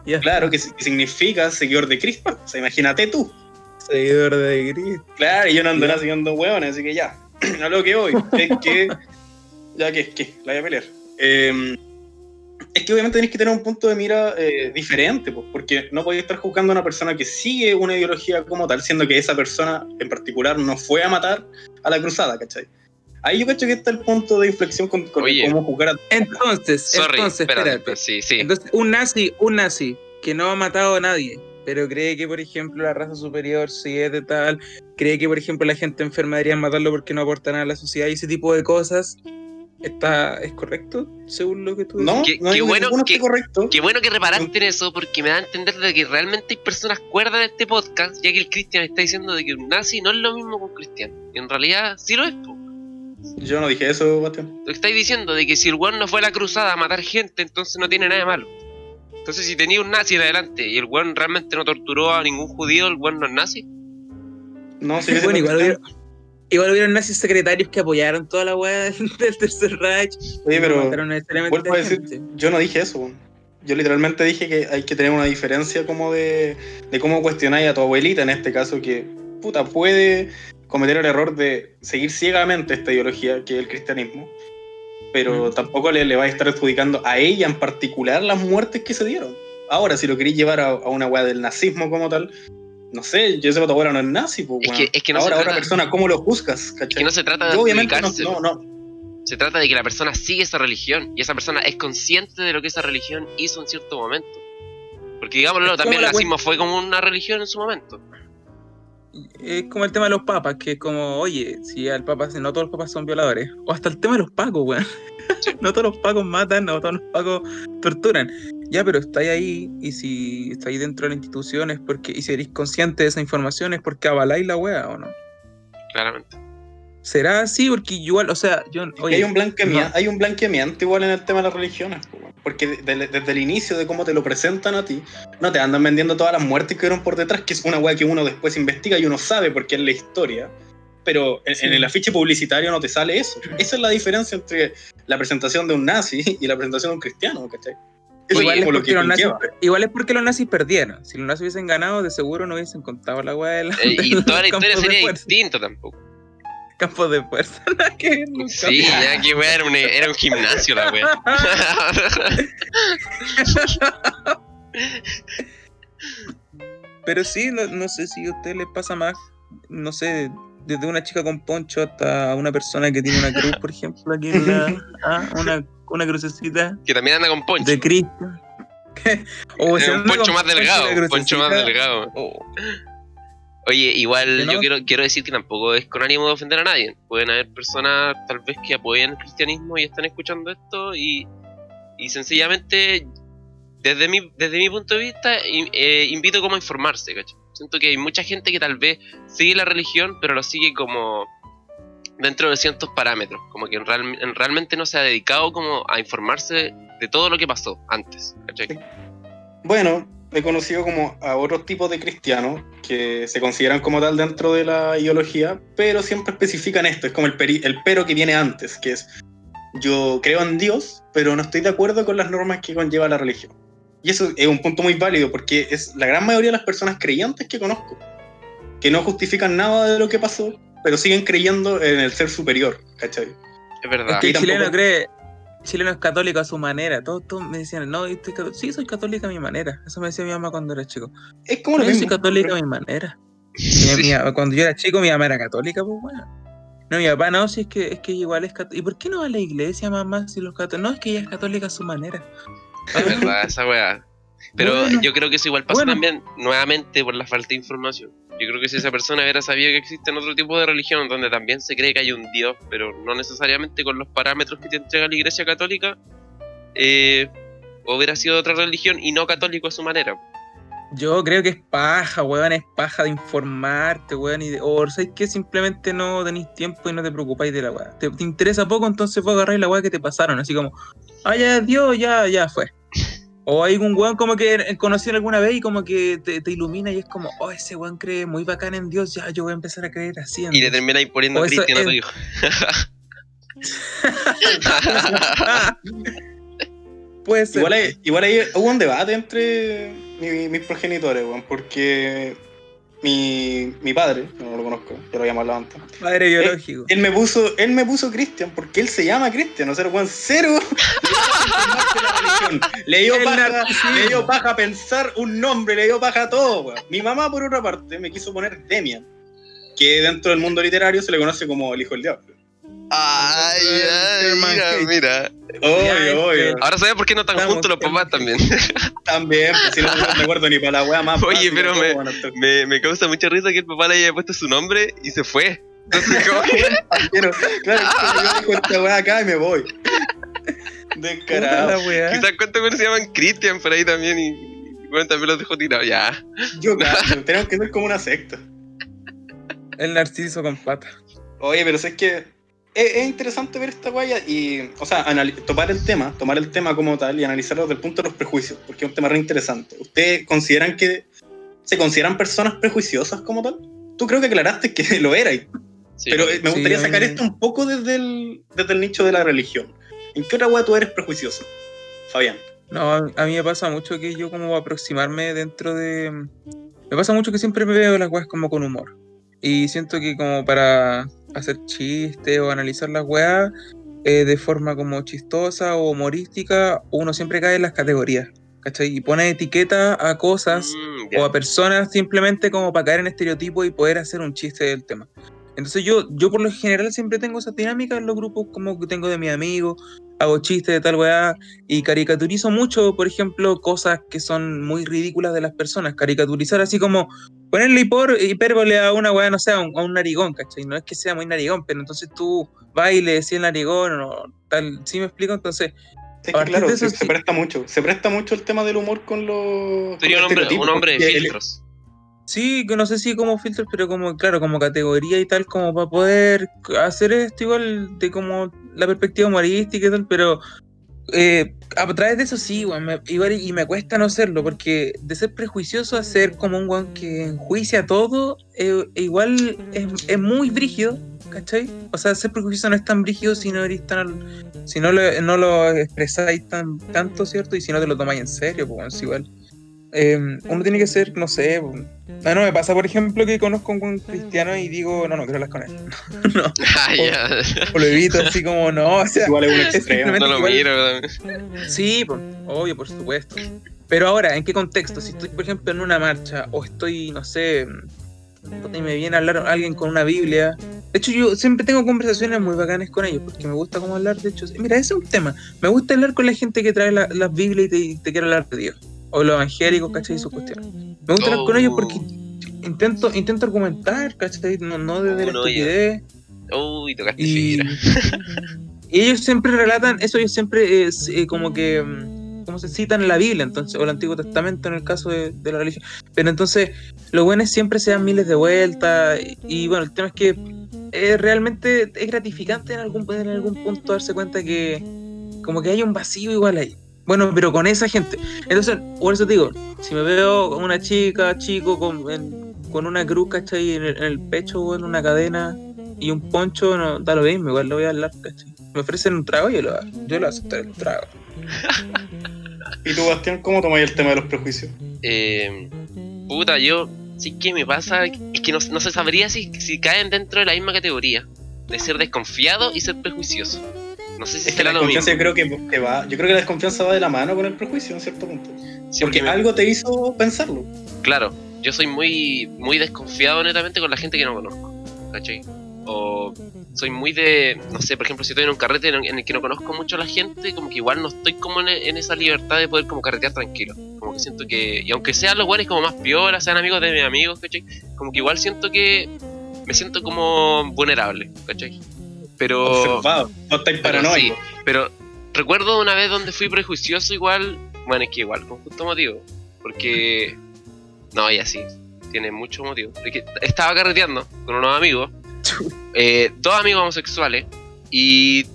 Ya. Claro, que, si- que significa seguidor de Cristo. O sea, imagínate tú. Seguidor de Cristo. Claro, y yo no ando nada siguiendo hueones, así que ya. A lo que voy. Es que. Ya que, que, la voy a pelear. Eh, es que obviamente tenés que tener un punto de mira eh, diferente, pues, porque no podés estar juzgando a una persona que sigue una ideología como tal, siendo que esa persona en particular no fue a matar a la cruzada, ¿cachai? Ahí yo cacho que está el punto de inflexión con, con Oye. cómo juzgar a. Entonces, Sorry, entonces, espérate, espérate. sí, sí. Entonces, un nazi, un nazi que no ha matado a nadie, pero cree que, por ejemplo, la raza superior sí es de tal, cree que, por ejemplo, la gente enferma deberían matarlo porque no aporta nada a la sociedad y ese tipo de cosas, ¿está, ¿es correcto según lo que tú No, Qué- no qué que bueno que- correcto. Qué bueno que reparaste en eso porque me da a entender de que realmente hay personas cuerdas en este podcast, ya que el Cristian está diciendo de que un nazi no es lo mismo que un cristiano. Y en realidad sí lo es, po. Yo no dije eso, Bastián. Lo que estáis diciendo de que si el weón no fue a la cruzada a matar gente, entonces no tiene nada de malo. Entonces si tenía un nazi en adelante y el weón realmente no torturó a ningún judío, el weón no es nazi. No, sigue Bueno, igual. Igual hubieron nazis secretarios que apoyaron toda la weá del Tercer Reich. Oye, pero vuelvo a decir, gente. yo no dije eso. Yo literalmente dije que hay que tener una diferencia como de, de cómo cuestionáis a tu abuelita en este caso que, puta, puede cometer el error de seguir ciegamente esta ideología que es el cristianismo, pero Mm. tampoco le, le va a estar adjudicando a ella en particular las muertes que se dieron. Ahora, si lo queréis llevar a, a una weá del nazismo como tal, no sé, tu abuela no es nazi, pues, Es que- es que no se Ahora, otra persona, ¿cómo lo juzgas? Es que no se trata de obviamente no, no, no, se trata de que la persona sigue esa religión y esa persona es consciente de lo que esa religión hizo en cierto momento. Porque digámoslo, también el nazismo fue como una religión en su momento. Es como el tema de los papas, que es como, oye, si al papa, no todos los papas son violadores. O hasta el tema de los pacos, weón. no todos los pacos matan, no todos los pacos torturan. Ya, pero estáis ahí, y si estáis dentro de la institución es porque, y si eres consciente de esa información es porque avaláis la wea, ¿o no? Claramente. ¿Será así? Porque igual, o sea, yo... Oye, hay un blanqueamiento, no. hay un blanqueamiento igual en el tema de las religiones, porque de- de- desde el inicio de cómo te lo presentan a ti, no te andan vendiendo todas las muertes que vieron por detrás, que es una weá que uno después investiga y uno sabe porque es la historia. Pero en, Sí. en el afiche publicitario no te sale eso. Esa es la diferencia entre la presentación de un nazi y la presentación de un cristiano, ¿cachai? Eso igual, es es como lo porque que los nazis, igual es porque los nazis perdieron. Si los nazis hubiesen ganado, de seguro no hubiesen contado la wea de la, Eh, y toda la historia sería distinta tampoco. Campos de fuerza. nada que ver. Sí, ya que wea, era un, era un gimnasio la wea. Pero sí, no, no sé si a usted le pasa más, no sé, desde una chica con poncho hasta una persona que tiene una cruz, por ejemplo, aquí en la, ah, una, una crucecita que también anda con poncho. de Cristo. o un poncho más delgado, un poncho más delgado. o- Oye, igual no. yo quiero, quiero decir que tampoco es con ánimo de ofender a nadie. Pueden haber personas tal vez que apoyen el cristianismo y están escuchando esto y, y sencillamente desde mi, desde mi punto de vista in- eh, invito como a informarse, ¿cachai? Siento que hay mucha gente que tal vez sigue la religión pero lo sigue como dentro de ciertos parámetros, como que en real- en realmente no se ha dedicado como a informarse de todo lo que pasó antes. Bueno, he conocido como a otros tipos de cristianos que se consideran como tal dentro de la ideología, pero siempre especifican esto, es como el, peri- el pero que viene antes, que es yo creo en Dios, pero no estoy de acuerdo con las normas que conlleva la religión. Y eso es un punto muy válido porque es la gran mayoría de las personas creyentes que conozco, que no justifican nada de lo que pasó, pero siguen creyendo en el ser superior, ¿cachai? Es verdad. Es que Y el chileno cree, chileno es católico a su manera. Todos, todos me decían, no, yo estoy sí, soy católica a mi manera. Eso me decía mi mamá cuando era chico. Es como No, lo yo soy mismo. católica a mi manera. Mi- Sí. mi- cuando yo era chico, mi mamá era católica, pues bueno. No, mi papá no, si es que, es que igual es católica. ¿Y por qué no va a la iglesia, mamá, si los católicos? No, es que ella es católica a su manera. Es verdad, esa weá. Pero Bueno, yo creo que eso igual pasa bueno. también nuevamente por la falta de información. Yo creo que si esa persona hubiera sabido que existen otro tipo de religión donde también se cree que hay un Dios, pero no necesariamente con los parámetros que te entrega la Iglesia Católica, eh, hubiera sido otra religión y no católico a su manera. Yo creo que es paja, weón, es paja de informarte, weón, y de, o sabes que simplemente no tenéis tiempo y no te preocupáis de la weá. Te, te interesa poco, entonces vos agarráis la weá que te pasaron, así como, ah, ya Dios, ya, ya fue. O hay un weón como que conocí alguna vez y como que te, te ilumina y es como, oh, ese weón cree muy bacán en Dios, ya yo voy a empezar a creer así en Y le Dios. termináis poniendo O eso Cristian a tu hijo. Puede ser. Igual, hay- igual ahí hubo un debate entre mi- mis progenitores, weón, porque mi, mi padre, no lo conozco, ya lo habíamos hablado antes, Padre biológico. él me puso, él me puso Cristian porque él se llama Cristian, o sea, weón, cero le dio paja, le dio paja pensar un nombre, le dio paja a todo, weón. Mi mamá, por otra parte, me quiso poner Demian, que dentro del mundo literario se le conoce como el hijo del diablo. Ay, ay, mira, mira. Obvio, obvio. Ahora sabes por qué no están juntos los papás también. También, pues si no no me acuerdo ni para la wea más. Oye, pero ¿cómo me- me, me causa mucha risa que el papá le haya puesto su nombre y se fue. Entonces, que- Quiero, claro, yo dejo esta weá acá y me voy. Weá. quizás cuántos se llaman Christian por ahí también y, y bueno, también los dejó tirados. Ya. Yo cacho, tenemos que ser como una secta. El narciso con pata. Oye, pero es que es, es interesante ver esta guaya y, o sea, tomar el tema, tomar el tema como tal y analizarlo desde el punto de los prejuicios, porque es un tema re interesante. ¿Ustedes consideran que se consideran personas prejuiciosas como tal? Tú creo que aclaraste que lo eras, Sí. pero eh, me gustaría sacar esto un poco desde el, desde el nicho de la religión. ¿En qué otra guaya tú eres prejuicioso, Fabián? No, a, a mí me pasa mucho que yo como aproximarme dentro de... Me pasa mucho que siempre me veo las weas como con humor. Y siento que como para hacer chistes o analizar las weas eh, de forma como chistosa o humorística, uno siempre cae en las categorías. ¿Cachai? Y pone etiqueta a cosas Mm, o a personas simplemente como para caer en estereotipos y poder hacer un chiste del tema. Entonces yo, yo por lo general siempre tengo esa dinámica en los grupos como que tengo de mis amigos, hago chistes de tal weá y caricaturizo mucho, por ejemplo, cosas que son muy ridículas de las personas. Caricaturizar así como ponerle hipor- hipérbole a una weá, no sé, a un, a un narigón, ¿cachai? No es que sea muy narigón, pero entonces tú vas y el narigón o tal, ¿sí me explico? Entonces, Es que claro, eso se, sí. presta mucho. Se presta mucho el tema del humor con los. Sería con un hombre, un hombre de filtros. sí, que no sé si como filtros, pero como, claro, como categoría y tal, como para poder hacer esto igual de como la perspectiva humorística y tal, pero eh, a través de eso sí, weón, y me cuesta no serlo, porque de ser prejuicioso a ser como un weón que enjuicia todo, eh, igual es, muy brígido, ¿cachai? O sea, ser prejuicioso no es tan brígido si no eres tan, si no lo, no lo expresáis tan, tanto, ¿cierto? Y si no te lo tomáis en serio, pues es igual. Eh, uno tiene que ser, no sé, ah, no me pasa, por ejemplo, que conozco a un cristiano y digo, no, no quiero hablar con él. no, Ah, ya. o lo evito así como, no, o sea, Igual es un extremo. No lo igual- miro. Sí, po, obvio, por supuesto. Pero ahora, ¿en qué contexto? Si estoy, por ejemplo, en una marcha o estoy, no sé, y me viene a hablar alguien con una Biblia. De hecho, yo siempre tengo conversaciones muy bacanas con ellos porque me gusta como hablar. De hecho, mira, ese es un tema. Me gusta hablar con la gente que trae la- las Biblias y te, y te quiere hablar de Dios. O los evangélicos, ¿cachai? Y sus cuestiones. Me gusta hablar con ellos porque intento, intento argumentar, ¿cachai? No, no desde la Oh, no, estupidez. Uy, tocaste Y, y ellos siempre relatan, eso ellos siempre es eh, como que, mm, como se citan la Biblia, entonces, o el Antiguo Testamento en el caso de, de la religión. Pero entonces, lo bueno es siempre se dan miles de vueltas, y, y bueno, el tema es que eh, realmente es gratificante en algún, en algún punto darse cuenta que como que hay un vacío igual ahí. Bueno, pero con esa gente. Entonces, por eso te digo, si me veo con una chica, chico, con, en- con una cruz, ¿cachai? En el, en el pecho, o en una cadena y un poncho, no, da lo mismo, igual lo voy a hablar, ¿cachai? Me ofrecen un trago, yo lo, yo lo aceptaré el trago. ¿Y tú, Bastián, cómo tomáis el tema de los prejuicios? Eh, puta, yo sí que me pasa es que no, no se sabría si, si caen dentro de la misma categoría de ser desconfiado y ser prejuicioso. No sé si Es que la lo mismo. desconfianza yo creo que, va, yo creo que la desconfianza va de la mano con el prejuicio en cierto punto. Sí, Porque me- algo te hizo pensarlo. Claro, yo soy muy, muy desconfiado netamente con la gente que no conozco, ¿cachai? O soy muy de, no sé, por ejemplo, si estoy en un carrete en el que no conozco mucho a la gente, como que igual no estoy como en, en esa libertad de poder como carretear tranquilo. Como que siento que, y aunque sean los buenos como más piolas, sean amigos de mis amigos, ¿cachai? Como que igual siento que me siento como vulnerable, ¿cachai? Pero... Observado. No estáis Pero paranoico. Pero recuerdo una vez donde fui prejuicioso igual, bueno, es que igual, con justo motivo. Porque... No, ya sí, tiene mucho motivo. Porque estaba carreteando con unos amigos, eh, dos amigos homosexuales, y,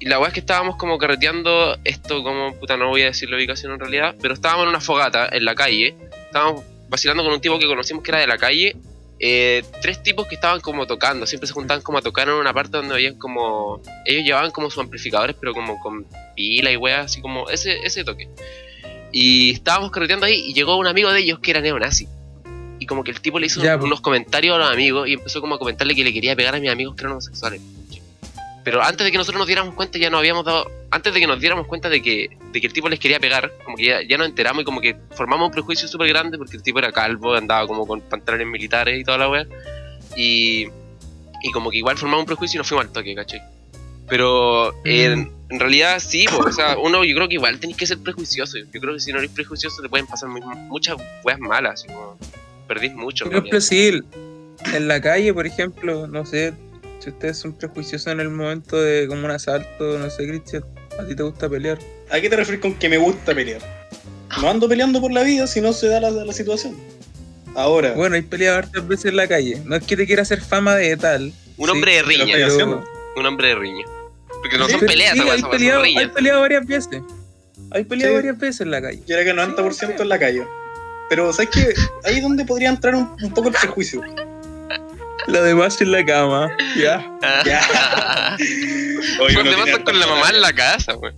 y la weá es que estábamos como carreteando esto como, puta, no voy a decir la ubicación en realidad, pero estábamos en una fogata en la calle, estábamos vacilando con un tipo que conocimos que era de la calle, eh, tres tipos que estaban como tocando, siempre se juntaban como a tocar en una parte donde habían como, ellos llevaban como sus amplificadores, pero como con pila y weá, así como ese, ese toque. Y estábamos carreteando ahí y llegó un amigo de ellos que era neonazi. Y como que el tipo le hizo Ya, unos comentarios a los amigos y empezó como a comentarle que le quería pegar a mis amigos que eran homosexuales. Pero antes de que nosotros nos diéramos cuenta, ya nos habíamos dado. Antes de que nos diéramos cuenta de que, de que el tipo les quería pegar, como que ya, ya nos enteramos y como que formamos un prejuicio súper grande porque el tipo era calvo, andaba como con pantalones militares y toda la wea. Y, y como que igual formamos un prejuicio y nos fuimos al toque, ¿cachai? Pero eh, en, en realidad sí, po, o sea, uno yo creo que igual tenés que ser prejuicioso. Yo creo que si no eres prejuicioso te pueden pasar muy- muchas weas malas, como perdís mucho. Por ejemplo, si en la calle, por ejemplo, no sé, si ustedes son prejuiciosos en el momento de como un asalto, no sé, Cristian, a ti te gusta pelear. ¿A qué te refieres con que me gusta pelear? No ando peleando por la vida si no se da la, la situación. Ahora, Bueno, hay peleado hartas veces en la calle. No es que te quiera hacer fama de tal. Un sí, hombre de pero riña, haciendo. un hombre de riña. Porque no Sí, son pero peleas, sí, hay, peleado, son hay peleado varias veces. Hay peleado Sí. varias veces en la calle. yo era que 90% en la calle. Pero, ¿sabes qué? Ahí es donde podría entrar un, un poco el prejuicio. Lo demás en la cama. Ya. Ya. Oye, Los uno demás con la hartas mamá en batallas. la casa, wey.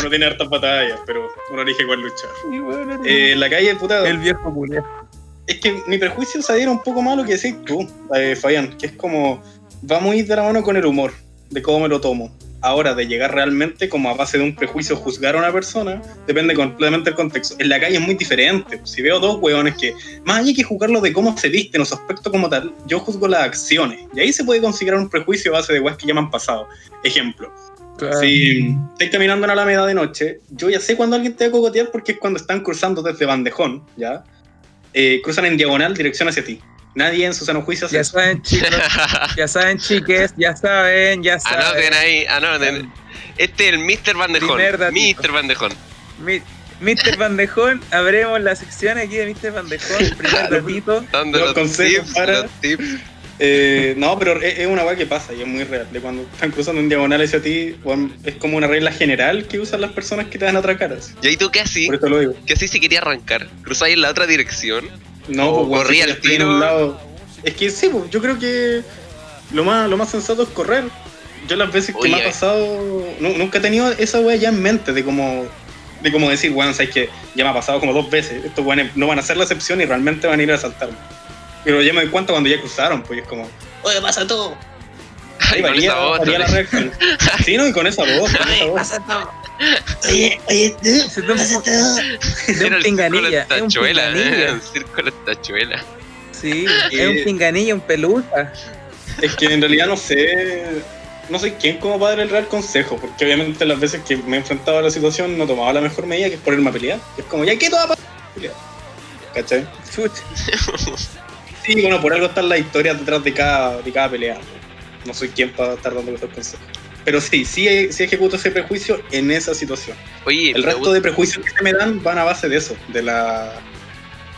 Uno tiene hartas batallas, pero uno elige cuál luchar. Y bueno, Eh, en la calle, puta, el viejo culé. es que mi prejuicio se adhiere un poco más a lo que decís tú, eh, Fabián, que es como, va muy de la mano con el humor, de cómo me lo tomo. Ahora, de llegar realmente como a base de un prejuicio juzgar a una persona, depende completamente del contexto. En la calle es muy diferente. Si veo dos hueones que, más allá que juzgarlo de cómo se visten o su aspecto como tal, yo juzgo las acciones. Y ahí se puede considerar un prejuicio a base de hueas que ya me han pasado. Ejemplo, Claro. Si estáis caminando en Alameda de noche, yo ya sé cuando alguien te va a cogotear porque es cuando están cruzando desde Bandejón, ¿ya? Eh, cruzan en diagonal, dirección hacia ti. Nadie en su sano juicio hace Ya saben, chicos. Ya saben, chiques. Ya saben, ya saben. Anoten ahí, anoten. Este es el Mr. Bandejón. Mr. Bandejón. Mi- Mr. Bandejón, abremos la sección aquí de Mr. Bandejón. Primer datito. Dando Los los, consejos tips, para- los tips. Eh, no, pero es, es una weá que pasa y es muy real. De cuando están cruzando en diagonal hacia ti, es como una regla general que usan las personas que te van a atracar. así. ¿Y ahí tú qué así? Por eso lo digo. ¿Qué así si quería arrancar? ¿Cruzáis en la otra dirección? No, O pues, corría al tiro. un lado. Es que sí, pues, yo creo que lo más, lo más sensato es correr. Yo las veces que me ha pasado, nu- nunca he tenido esa weá ya en mente de como, de como decir, weón, sabes que ya me ha pasado como dos veces. Estos weones no van a ser la excepción y realmente van a ir a asaltarme. Pero ya me doy cuenta cuando ya cruzaron, pues y es como, oye, pasa todo. Ay, con varía, esa voz, varía la ¿no? reacción. Sí, no, y con esa voz, con esa voz. Oye, oye, tú, Se toma un- de un pinganilla. Es un tachuela, ¿eh? pinganilla. El círculo tachuela. Sí, es un pinganilla, un pelusa. Es que en realidad no sé, no sé quién como para dar el real consejo, porque obviamente las veces que me he enfrentado a la situación no tomaba la mejor medida que es ponerme a pelear. Es como, ya que todo va a pasar. Pelear. ¿Cachai? Chucha. Sí, bueno, por algo están las historias detrás de cada, de cada pelea. No soy quien para estar dando estos consejos. Pero sí, sí, sí ejecuto ese prejuicio en esa situación. Oye, El resto gusta- de prejuicios que se me dan van a base de eso, de la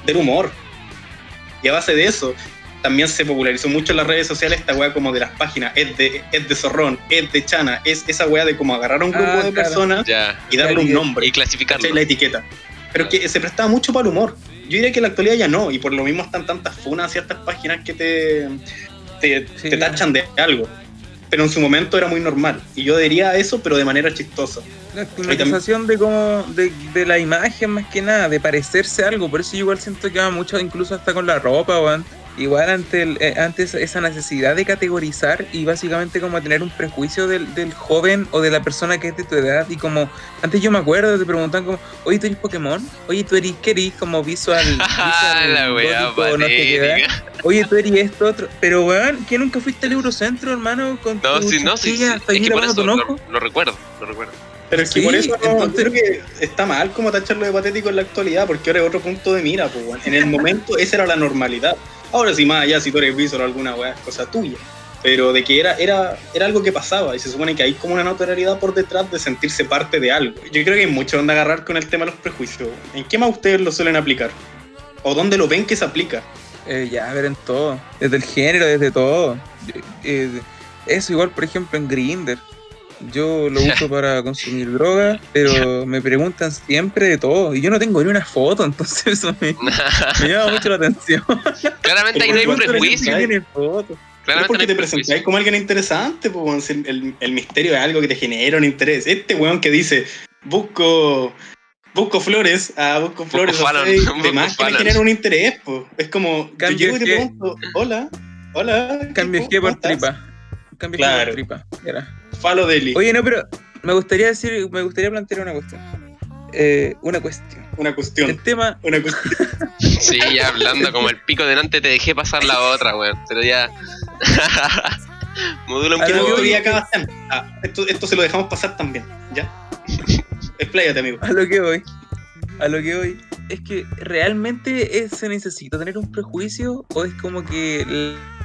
del humor. Y a base de eso, también se popularizó mucho en las redes sociales esta weá como de las páginas, es de, es de zorrón, es de chana, es esa weá de como agarrar a un grupo Ah, de claro. personas Ya. y darle un nombre, Y clasificarlo. la etiqueta. Pero que se prestaba mucho para el humor. Yo diría que en la actualidad ya no, y por lo mismo están tantas funas hacia estas páginas que te, te, Sí. te tachan de algo. Pero en su momento era muy normal. Y yo diría eso, pero de manera chistosa. La estigmatización de como de, de la imagen más que nada, de parecerse a algo. Por eso yo igual siento que va mucho, incluso hasta con la ropa, weón. Igual ante, el, eh, ante esa- necesidad de categorizar y básicamente como tener un prejuicio del, del joven o de la persona que es de tu edad. Y como, antes yo me acuerdo, te preguntan como, oye, ¿tú eres Pokémon? Oye, ¿tú eres, qué eres? Como visual, visual la gótico, no patética. Oye, tú eres esto, otro. Pero, weón, ¿que nunca fuiste al Eurocentro, hermano? Con No, tu sí, no, sí, sí. Es que por eso lo, recuerdo, lo recuerdo. Pero es que Sí, por eso no, entonces- creo que está mal como tacharlo de patético en la actualidad, porque ahora es otro punto de mira, pues. En el momento esa era la normalidad. Ahora sí, más allá, si tú eres visual o alguna weá, es cosa tuya. Pero de que era, era, era algo que pasaba y se supone que hay como una notoriedad por detrás de sentirse parte de algo. Yo creo que hay mucho donde agarrar con el tema de los prejuicios. ¿En qué más ustedes lo suelen aplicar? ¿O dónde lo ven que se aplica? Eh, ya, a ver, en todo. Desde el género, desde todo. Eh, eso igual, por ejemplo, en Grinder. Yo lo uso para consumir droga, pero me preguntan siempre de todo. Y yo no tengo ni una foto, entonces eso me, me llama mucho la atención. Claramente ahí no hay ¿Por qué te prejuicio. no porque te presentáis como alguien interesante, pues, el, el- el misterio es algo que te genera un interés. Este weón que dice, busco busco flores, ah, busco flores, Fallon, sea, busco más que me Fallon. genera un interés, pues. Es como, Cambio yo llego y te pregunto, hola, hola. Cambio ¿cómo G por tripa. Cambio G Claro. por tripa. Era. Falo Deli, Oye, no, pero me gustaría decir, me gustaría plantear una cuestión. Eh, una cuestión. una El cuestión, tema, una cuestión. Sí, ya hablando como el pico delante te dejé pasar la otra, weón. Pero ya. Modula un A ¿Qué lo poco. que acá? Ah, esto, esto se lo dejamos pasar también, ¿ya? Expláyate, amigo. a lo que voy, a lo que voy, es que realmente es- se necesita tener un prejuicio o es como que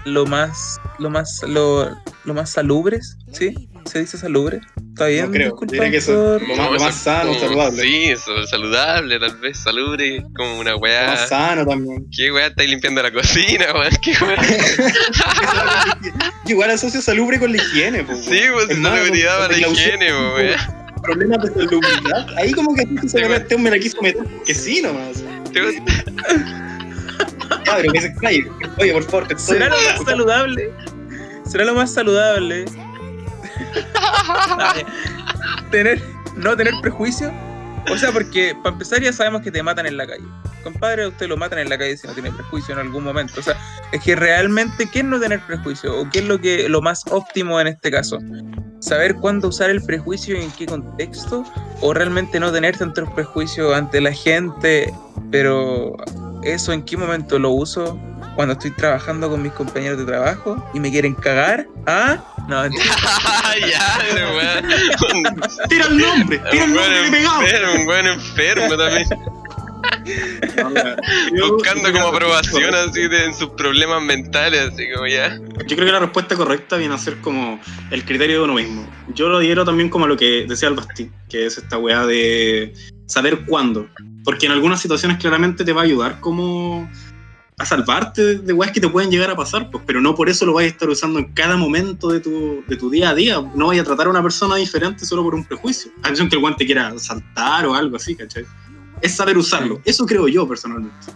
lo más, lo más, lo, lo más salubres, ¿sí? ¿Se dice salubre? ¿Está bien? No creo, diría que eso- Lo más- lo más es sano, como- saludable. Sí, eso, saludable, tal vez, salubre, como una weá. Más sano también. ¿Qué weá estáis limpiando la cocina, weón? ¿Qué weá? Igual asocio salubre con la higiene, pues. Sí, pues Es más, salubridad con- para la con higiene, weón. Problemas de salubridad. Ahí como que aquí se este me la quiso meter que sí nomás. Que se explaye. Oye, por favor, te estoy ¿Será lo más saludable? ¿Será lo más saludable? Tener, no tener prejuicio. O sea, porque para empezar ya sabemos que te matan en la calle. Compadre, usted lo matan en la calle si no tiene prejuicio en algún momento. O sea, es que realmente, ¿qué es no tener prejuicio? ¿O qué es lo, que, lo más óptimo en este caso? Saber cuándo usar el prejuicio y en qué contexto, o realmente no tener tanto prejuicio ante la gente, pero eso en qué momento lo uso cuando estoy trabajando con mis compañeros de trabajo y me quieren cagar, ¿ah? No, ya, weón. Tira el nombre, tira el nombre pegado. enfermo, un buen enfermo también. Buscando como aprobación así de, en sus problemas mentales, así como ya. Yo creo que la respuesta correcta viene a ser como el criterio de uno mismo. Yo lo adhiero también como a lo que decía el Basti, que es esta weá de saber cuándo. Porque en algunas situaciones claramente te va a ayudar como a salvarte de weas que te pueden llegar a pasar, pues, pero no por eso lo vayas a estar usando en cada momento de tu, de tu día a día. No vayas a tratar a una persona diferente solo por un prejuicio. A que el guante quiera saltar o algo así, ¿cachai? Es saber usarlo. Eso creo yo personalmente.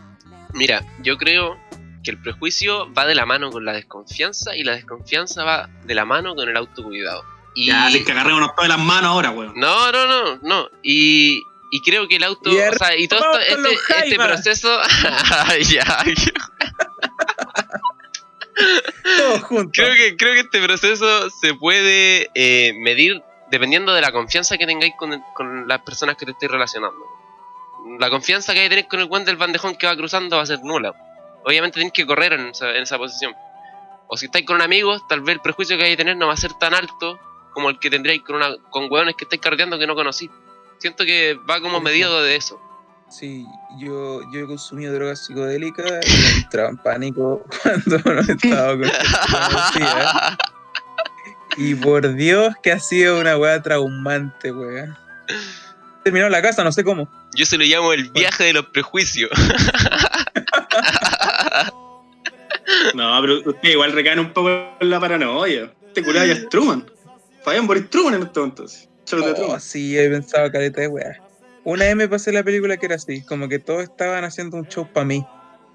Mira, yo creo que el prejuicio va de la mano con la desconfianza y la desconfianza va de la mano con el autocuidado. Y... Ya, tienes que agarrarnos todas las manos ahora, weón. No, no, no, no. Y, y creo que el auto, Y o sea, y todo esto- este, este proceso, todos juntos. creo que creo que este proceso se puede eh, medir dependiendo de la confianza que tengáis con, con las personas que te estéis relacionando. La confianza que hay que tener con el guante del bandejón que va cruzando va a ser nula. Obviamente tenéis que correr en esa, en esa posición. O si estáis con amigos, tal vez el prejuicio que hay que tener no va a ser tan alto como el que tendríais con, una, con hueones que estáis carreteando que no conocí. Siento que va como medido de eso. Sí, yo, yo he consumido drogas psicodélicas y me entraba en pánico cuando no estaba con conocidas. Y por Dios que ha sido una weá traumante, weá. Terminó la casa, no sé cómo. Yo se lo llamo el viaje de los prejuicios. No, pero usted igual recaen un poco en la paranoia. Este culiado ya es Truman. Fabián Boris Truman en este momento. De Oh, sí, he pensado caleta de weá. Una vez me pasé la película que era así, como que todos estaban haciendo un show para mí.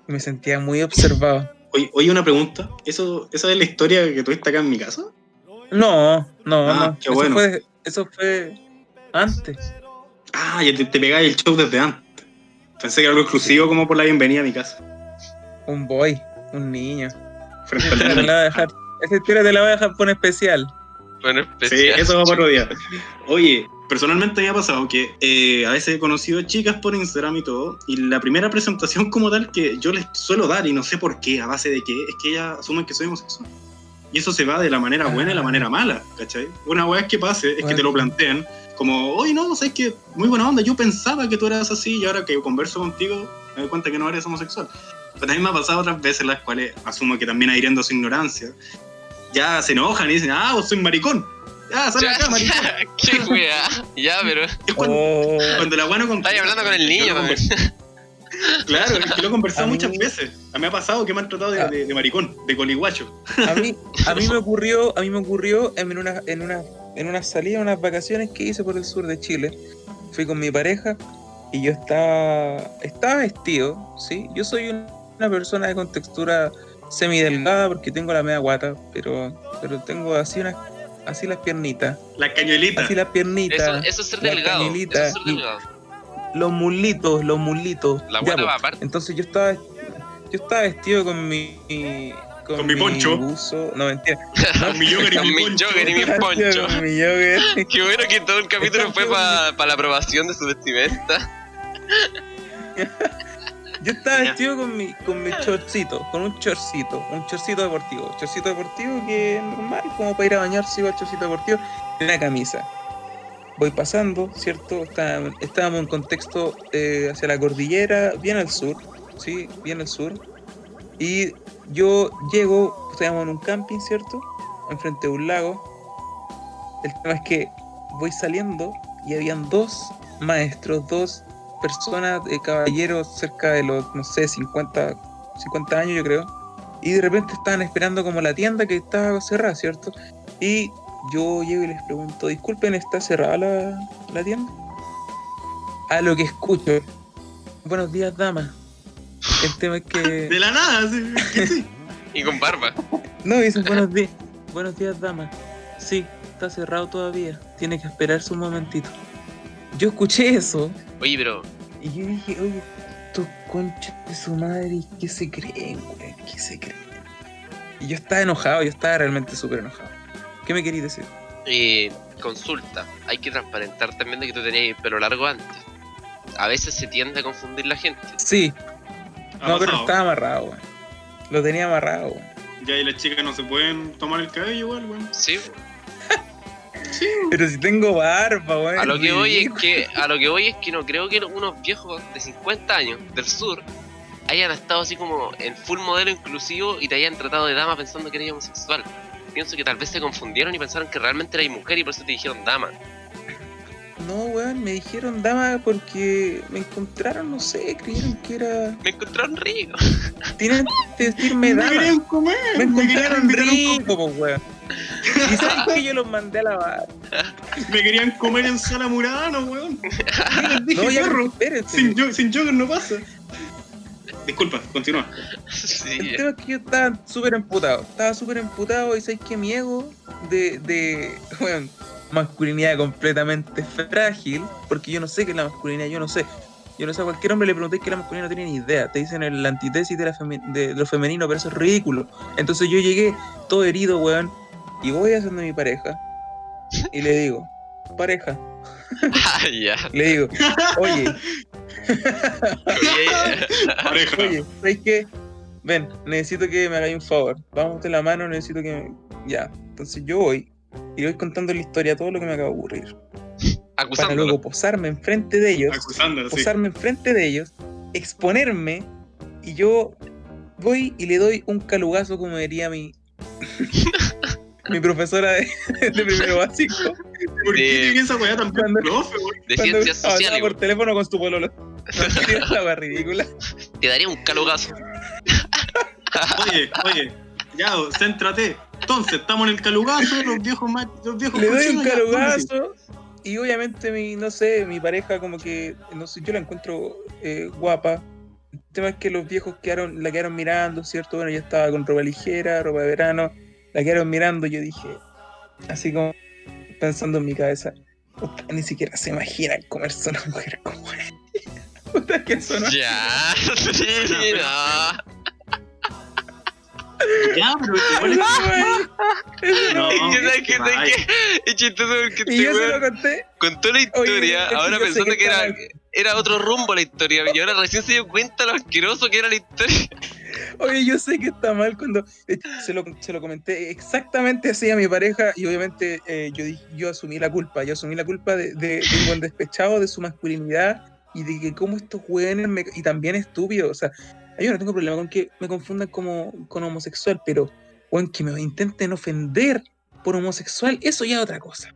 Y me sentía muy observado. Oye, oye, una pregunta. ¿Eso, ¿Esa es la historia que tuviste acá en mi casa? No, no, Ah, no. qué eso, bueno. fue, eso fue antes. Ah, ya te, te pegáis el show desde antes. Pensé que era algo exclusivo como por la bienvenida a mi casa. Un boy, un niño. Frente la voy a dejar. Esa historia te la voy a dejar por especial. Bueno, Sí, eso va para otro día. Oye, personalmente me ha pasado que eh, a veces he conocido chicas por Instagram y todo, y la primera presentación como tal que yo les suelo dar, y no sé por qué, a base de qué, es que ellas asumen que soy homosexual. Y eso se va de la manera buena y la manera mala, ¿cachai? Una vez que pase es que te lo planteen como, oye, no, sabes que muy buena onda, yo pensaba que tú eras así, y ahora que converso contigo me doy cuenta que no eres homosexual. Pero también me ha pasado otras veces las cuales asumo que también adhiriendo a su ignorancia, ya se enojan y dicen, ah, vos soy maricón. Ya, sal acá, maricón. ya, qué wea. Ya, pero Es cuando, Oh, cuando la buena con estáis hablando con el niño. Claro, es que lo he conversado A mí- muchas veces. A mí me ha pasado que me han tratado de, Ah. de- de maricón, de coliguacho. a mí, a mí me ocurrió, a mí me ocurrió en una, en una, en una salida, unas vacaciones que hice por el sur de Chile. Fui con mi pareja y yo estaba, estaba vestido, sí. Yo soy un- una persona de contextura semidelgada porque tengo la media guata, pero, pero tengo así unas, así las piernitas, La cañuelita. así las piernitas. Eso, eso es ser delgado. Eso cañelita es ser y- delgado. los muslitos, los muslitos. La Ya, guata pues. va aparte. Entonces yo estaba, yo estaba vestido con mi, Con mi poncho. buzo. No, mentira. Con mi yogurt y Con mi jogger y mi poncho. Con mi yogurt. Qué bueno que todo el capítulo fue para la aprobación de su vestimenta. Yo estaba vestido con mi, con mi chorcito, con un chorcito, un chorcito deportivo. Chorcito deportivo que es normal, como para ir a bañarse igual chorcito deportivo, y una camisa. Voy pasando, ¿cierto? Está- Estábamos en contexto eh, hacia la cordillera, bien al sur, ¿sí? Bien al sur. Y yo llego, estábamos en un camping, ¿cierto? Enfrente de un lago. El tema es que voy saliendo y habían dos maestros, dos personas, eh, caballeros cerca de los, no sé, 50, 50 años yo creo. Y de repente estaban esperando como la tienda que estaba cerrada, ¿cierto? Y yo llego y les pregunto, disculpen, ¿está cerrada la, la tienda? A lo que escucho, buenos días, dama. El tema es que... De la nada, sí, que sí. Y con barba. No, dicen buenos días. Buenos días, dama. Sí, está cerrado todavía. Tiene que esperarse un momentito. Yo escuché eso Oye, pero y yo dije, oye, estos conchas de su madre, ¿qué se creen, güey? ¿Qué se creen? Y yo estaba enojado, yo estaba realmente súper enojado. ¿Qué me querías decir? eh, consulta. Hay que transparentar también de que tú tenías el pelo largo antes. A veces se tiende a confundir la gente. Sí, Ha no, pero estaba amarrado, güey. Lo tenía amarrado, güey. Ya y las chicas no se pueden tomar el cabello igual, weón. Sí, Sí, Pero si tengo barba, weón. a lo que voy es que, a lo que voy es que no creo que unos viejos de 50 años del sur hayan estado así como en full modelo inclusivo y te hayan tratado de dama pensando que eres homosexual. Pienso que tal vez se confundieron y pensaron que realmente eras mujer y por eso te dijeron dama. No, weón, me dijeron dama porque me encontraron, no sé, creyeron que era. Me encontraron rico. Tienen que decirme me dama. querían comer, Me me querían encontraron un rico, pues, weón. Y sabes que yo los mandé a lavar. Me querían comer en sala Murano, weón. Yo les dije, No, ya, perro, sin, yo- sin Joker no pasa. Disculpa, continúa. Sí, El tema es que yo estaba súper emputado. Estaba súper emputado y sabes que mi ego de, de bueno, masculinidad completamente frágil, porque yo no sé qué es la masculinidad, yo no sé. Yo no sé, a cualquier hombre le pregunté que la masculinidad no tiene ni idea. Te dicen el antítesis de, la de lo femenino, pero eso es ridículo. Entonces yo llegué todo herido, weón, y voy a donde mi pareja y le digo, pareja, Ah, le digo, oye, Oye, Pareja. Oye, ¿sabes qué? Ven, necesito que me hagáis un favor. Vamos de la mano, necesito que me... Ya. Entonces yo voy y voy contando la historia, todo lo que me acaba de ocurrir. Para luego posarme enfrente de ellos, sí. posarme enfrente de ellos, exponerme y yo voy y le doy un calugazo, como diría mi, mi profesora de, de primero básico. ¿Por qué de- a esa weá tan Cuando- profe? De ciencias sociales, por teléfono con su pololo. No, sí, esa wea ridícula. te daría un calugazo. Oye, oye, ya, céntrate. Entonces, estamos en el calugazo, los viejos más, los viejos Le doy un calugazo y obviamente mi, no sé, mi pareja como que, no sé, yo la encuentro eh, guapa. El tema es que los viejos quedaron, la quedaron mirando, ¿cierto? Bueno, yo estaba con ropa ligera, ropa de verano, la quedaron mirando y yo dije, así como pensando en mi cabeza, "Puta, ni siquiera se imaginan comerse una mujer como ella. Puta que eso no Ya, sí, no. Ya, pero igual es No, que, Y yo se weón lo conté. contó la historia, que ahora yo pensando que era, era otro rumbo la historia, y ahora recién se dio cuenta lo asqueroso que era la historia. Oye, yo sé que está mal cuando se lo, se lo comenté exactamente así a mi pareja y obviamente eh, yo, dije- yo asumí la culpa, yo asumí la culpa de, de, de un buen despechado, de su masculinidad y de que como estos jóvenes me- y también estúpidos, o sea, yo no tengo problema con que me confundan como con homosexual, pero bueno, que me intenten ofender por homosexual, eso ya es otra cosa.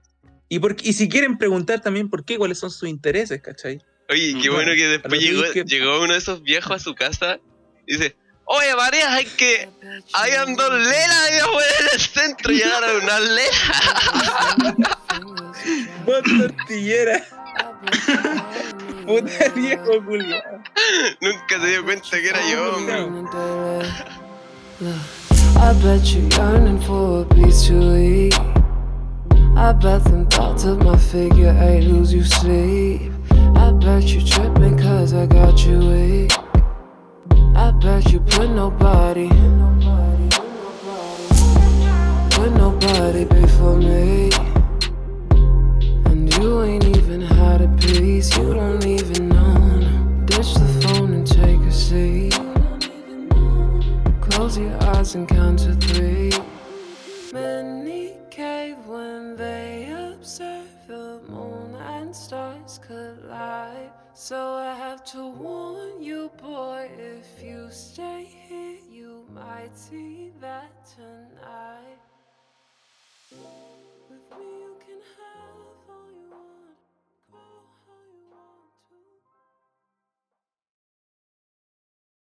Y, por, y si quieren preguntar también por qué, cuáles son sus intereses, ¿cachai? Oye, qué bueno que después que llegó, uno de esos viejos a su casa y dice, oye María, hay que... Habían dos lelas ahí afuera en el centro y llegaron unas lelas. Vos tortillera, puta viejo culiao. Nunca se dio cuenta que era yo. hombre. I bet you're yearning for a piece to eat. I bet them thoughts of my figure eight lose you sleep. I bet you tripping cause I got you weak. I bet you put nobody, put nobody before me. You ain't even had a piece, you don't even know. Ditch the phone and take a seat. Close your eyes and count to three. Many cave when they observe the moon and stars collide. So I have to warn you, boy, if you stay here, you might see that tonight. With me, you can have.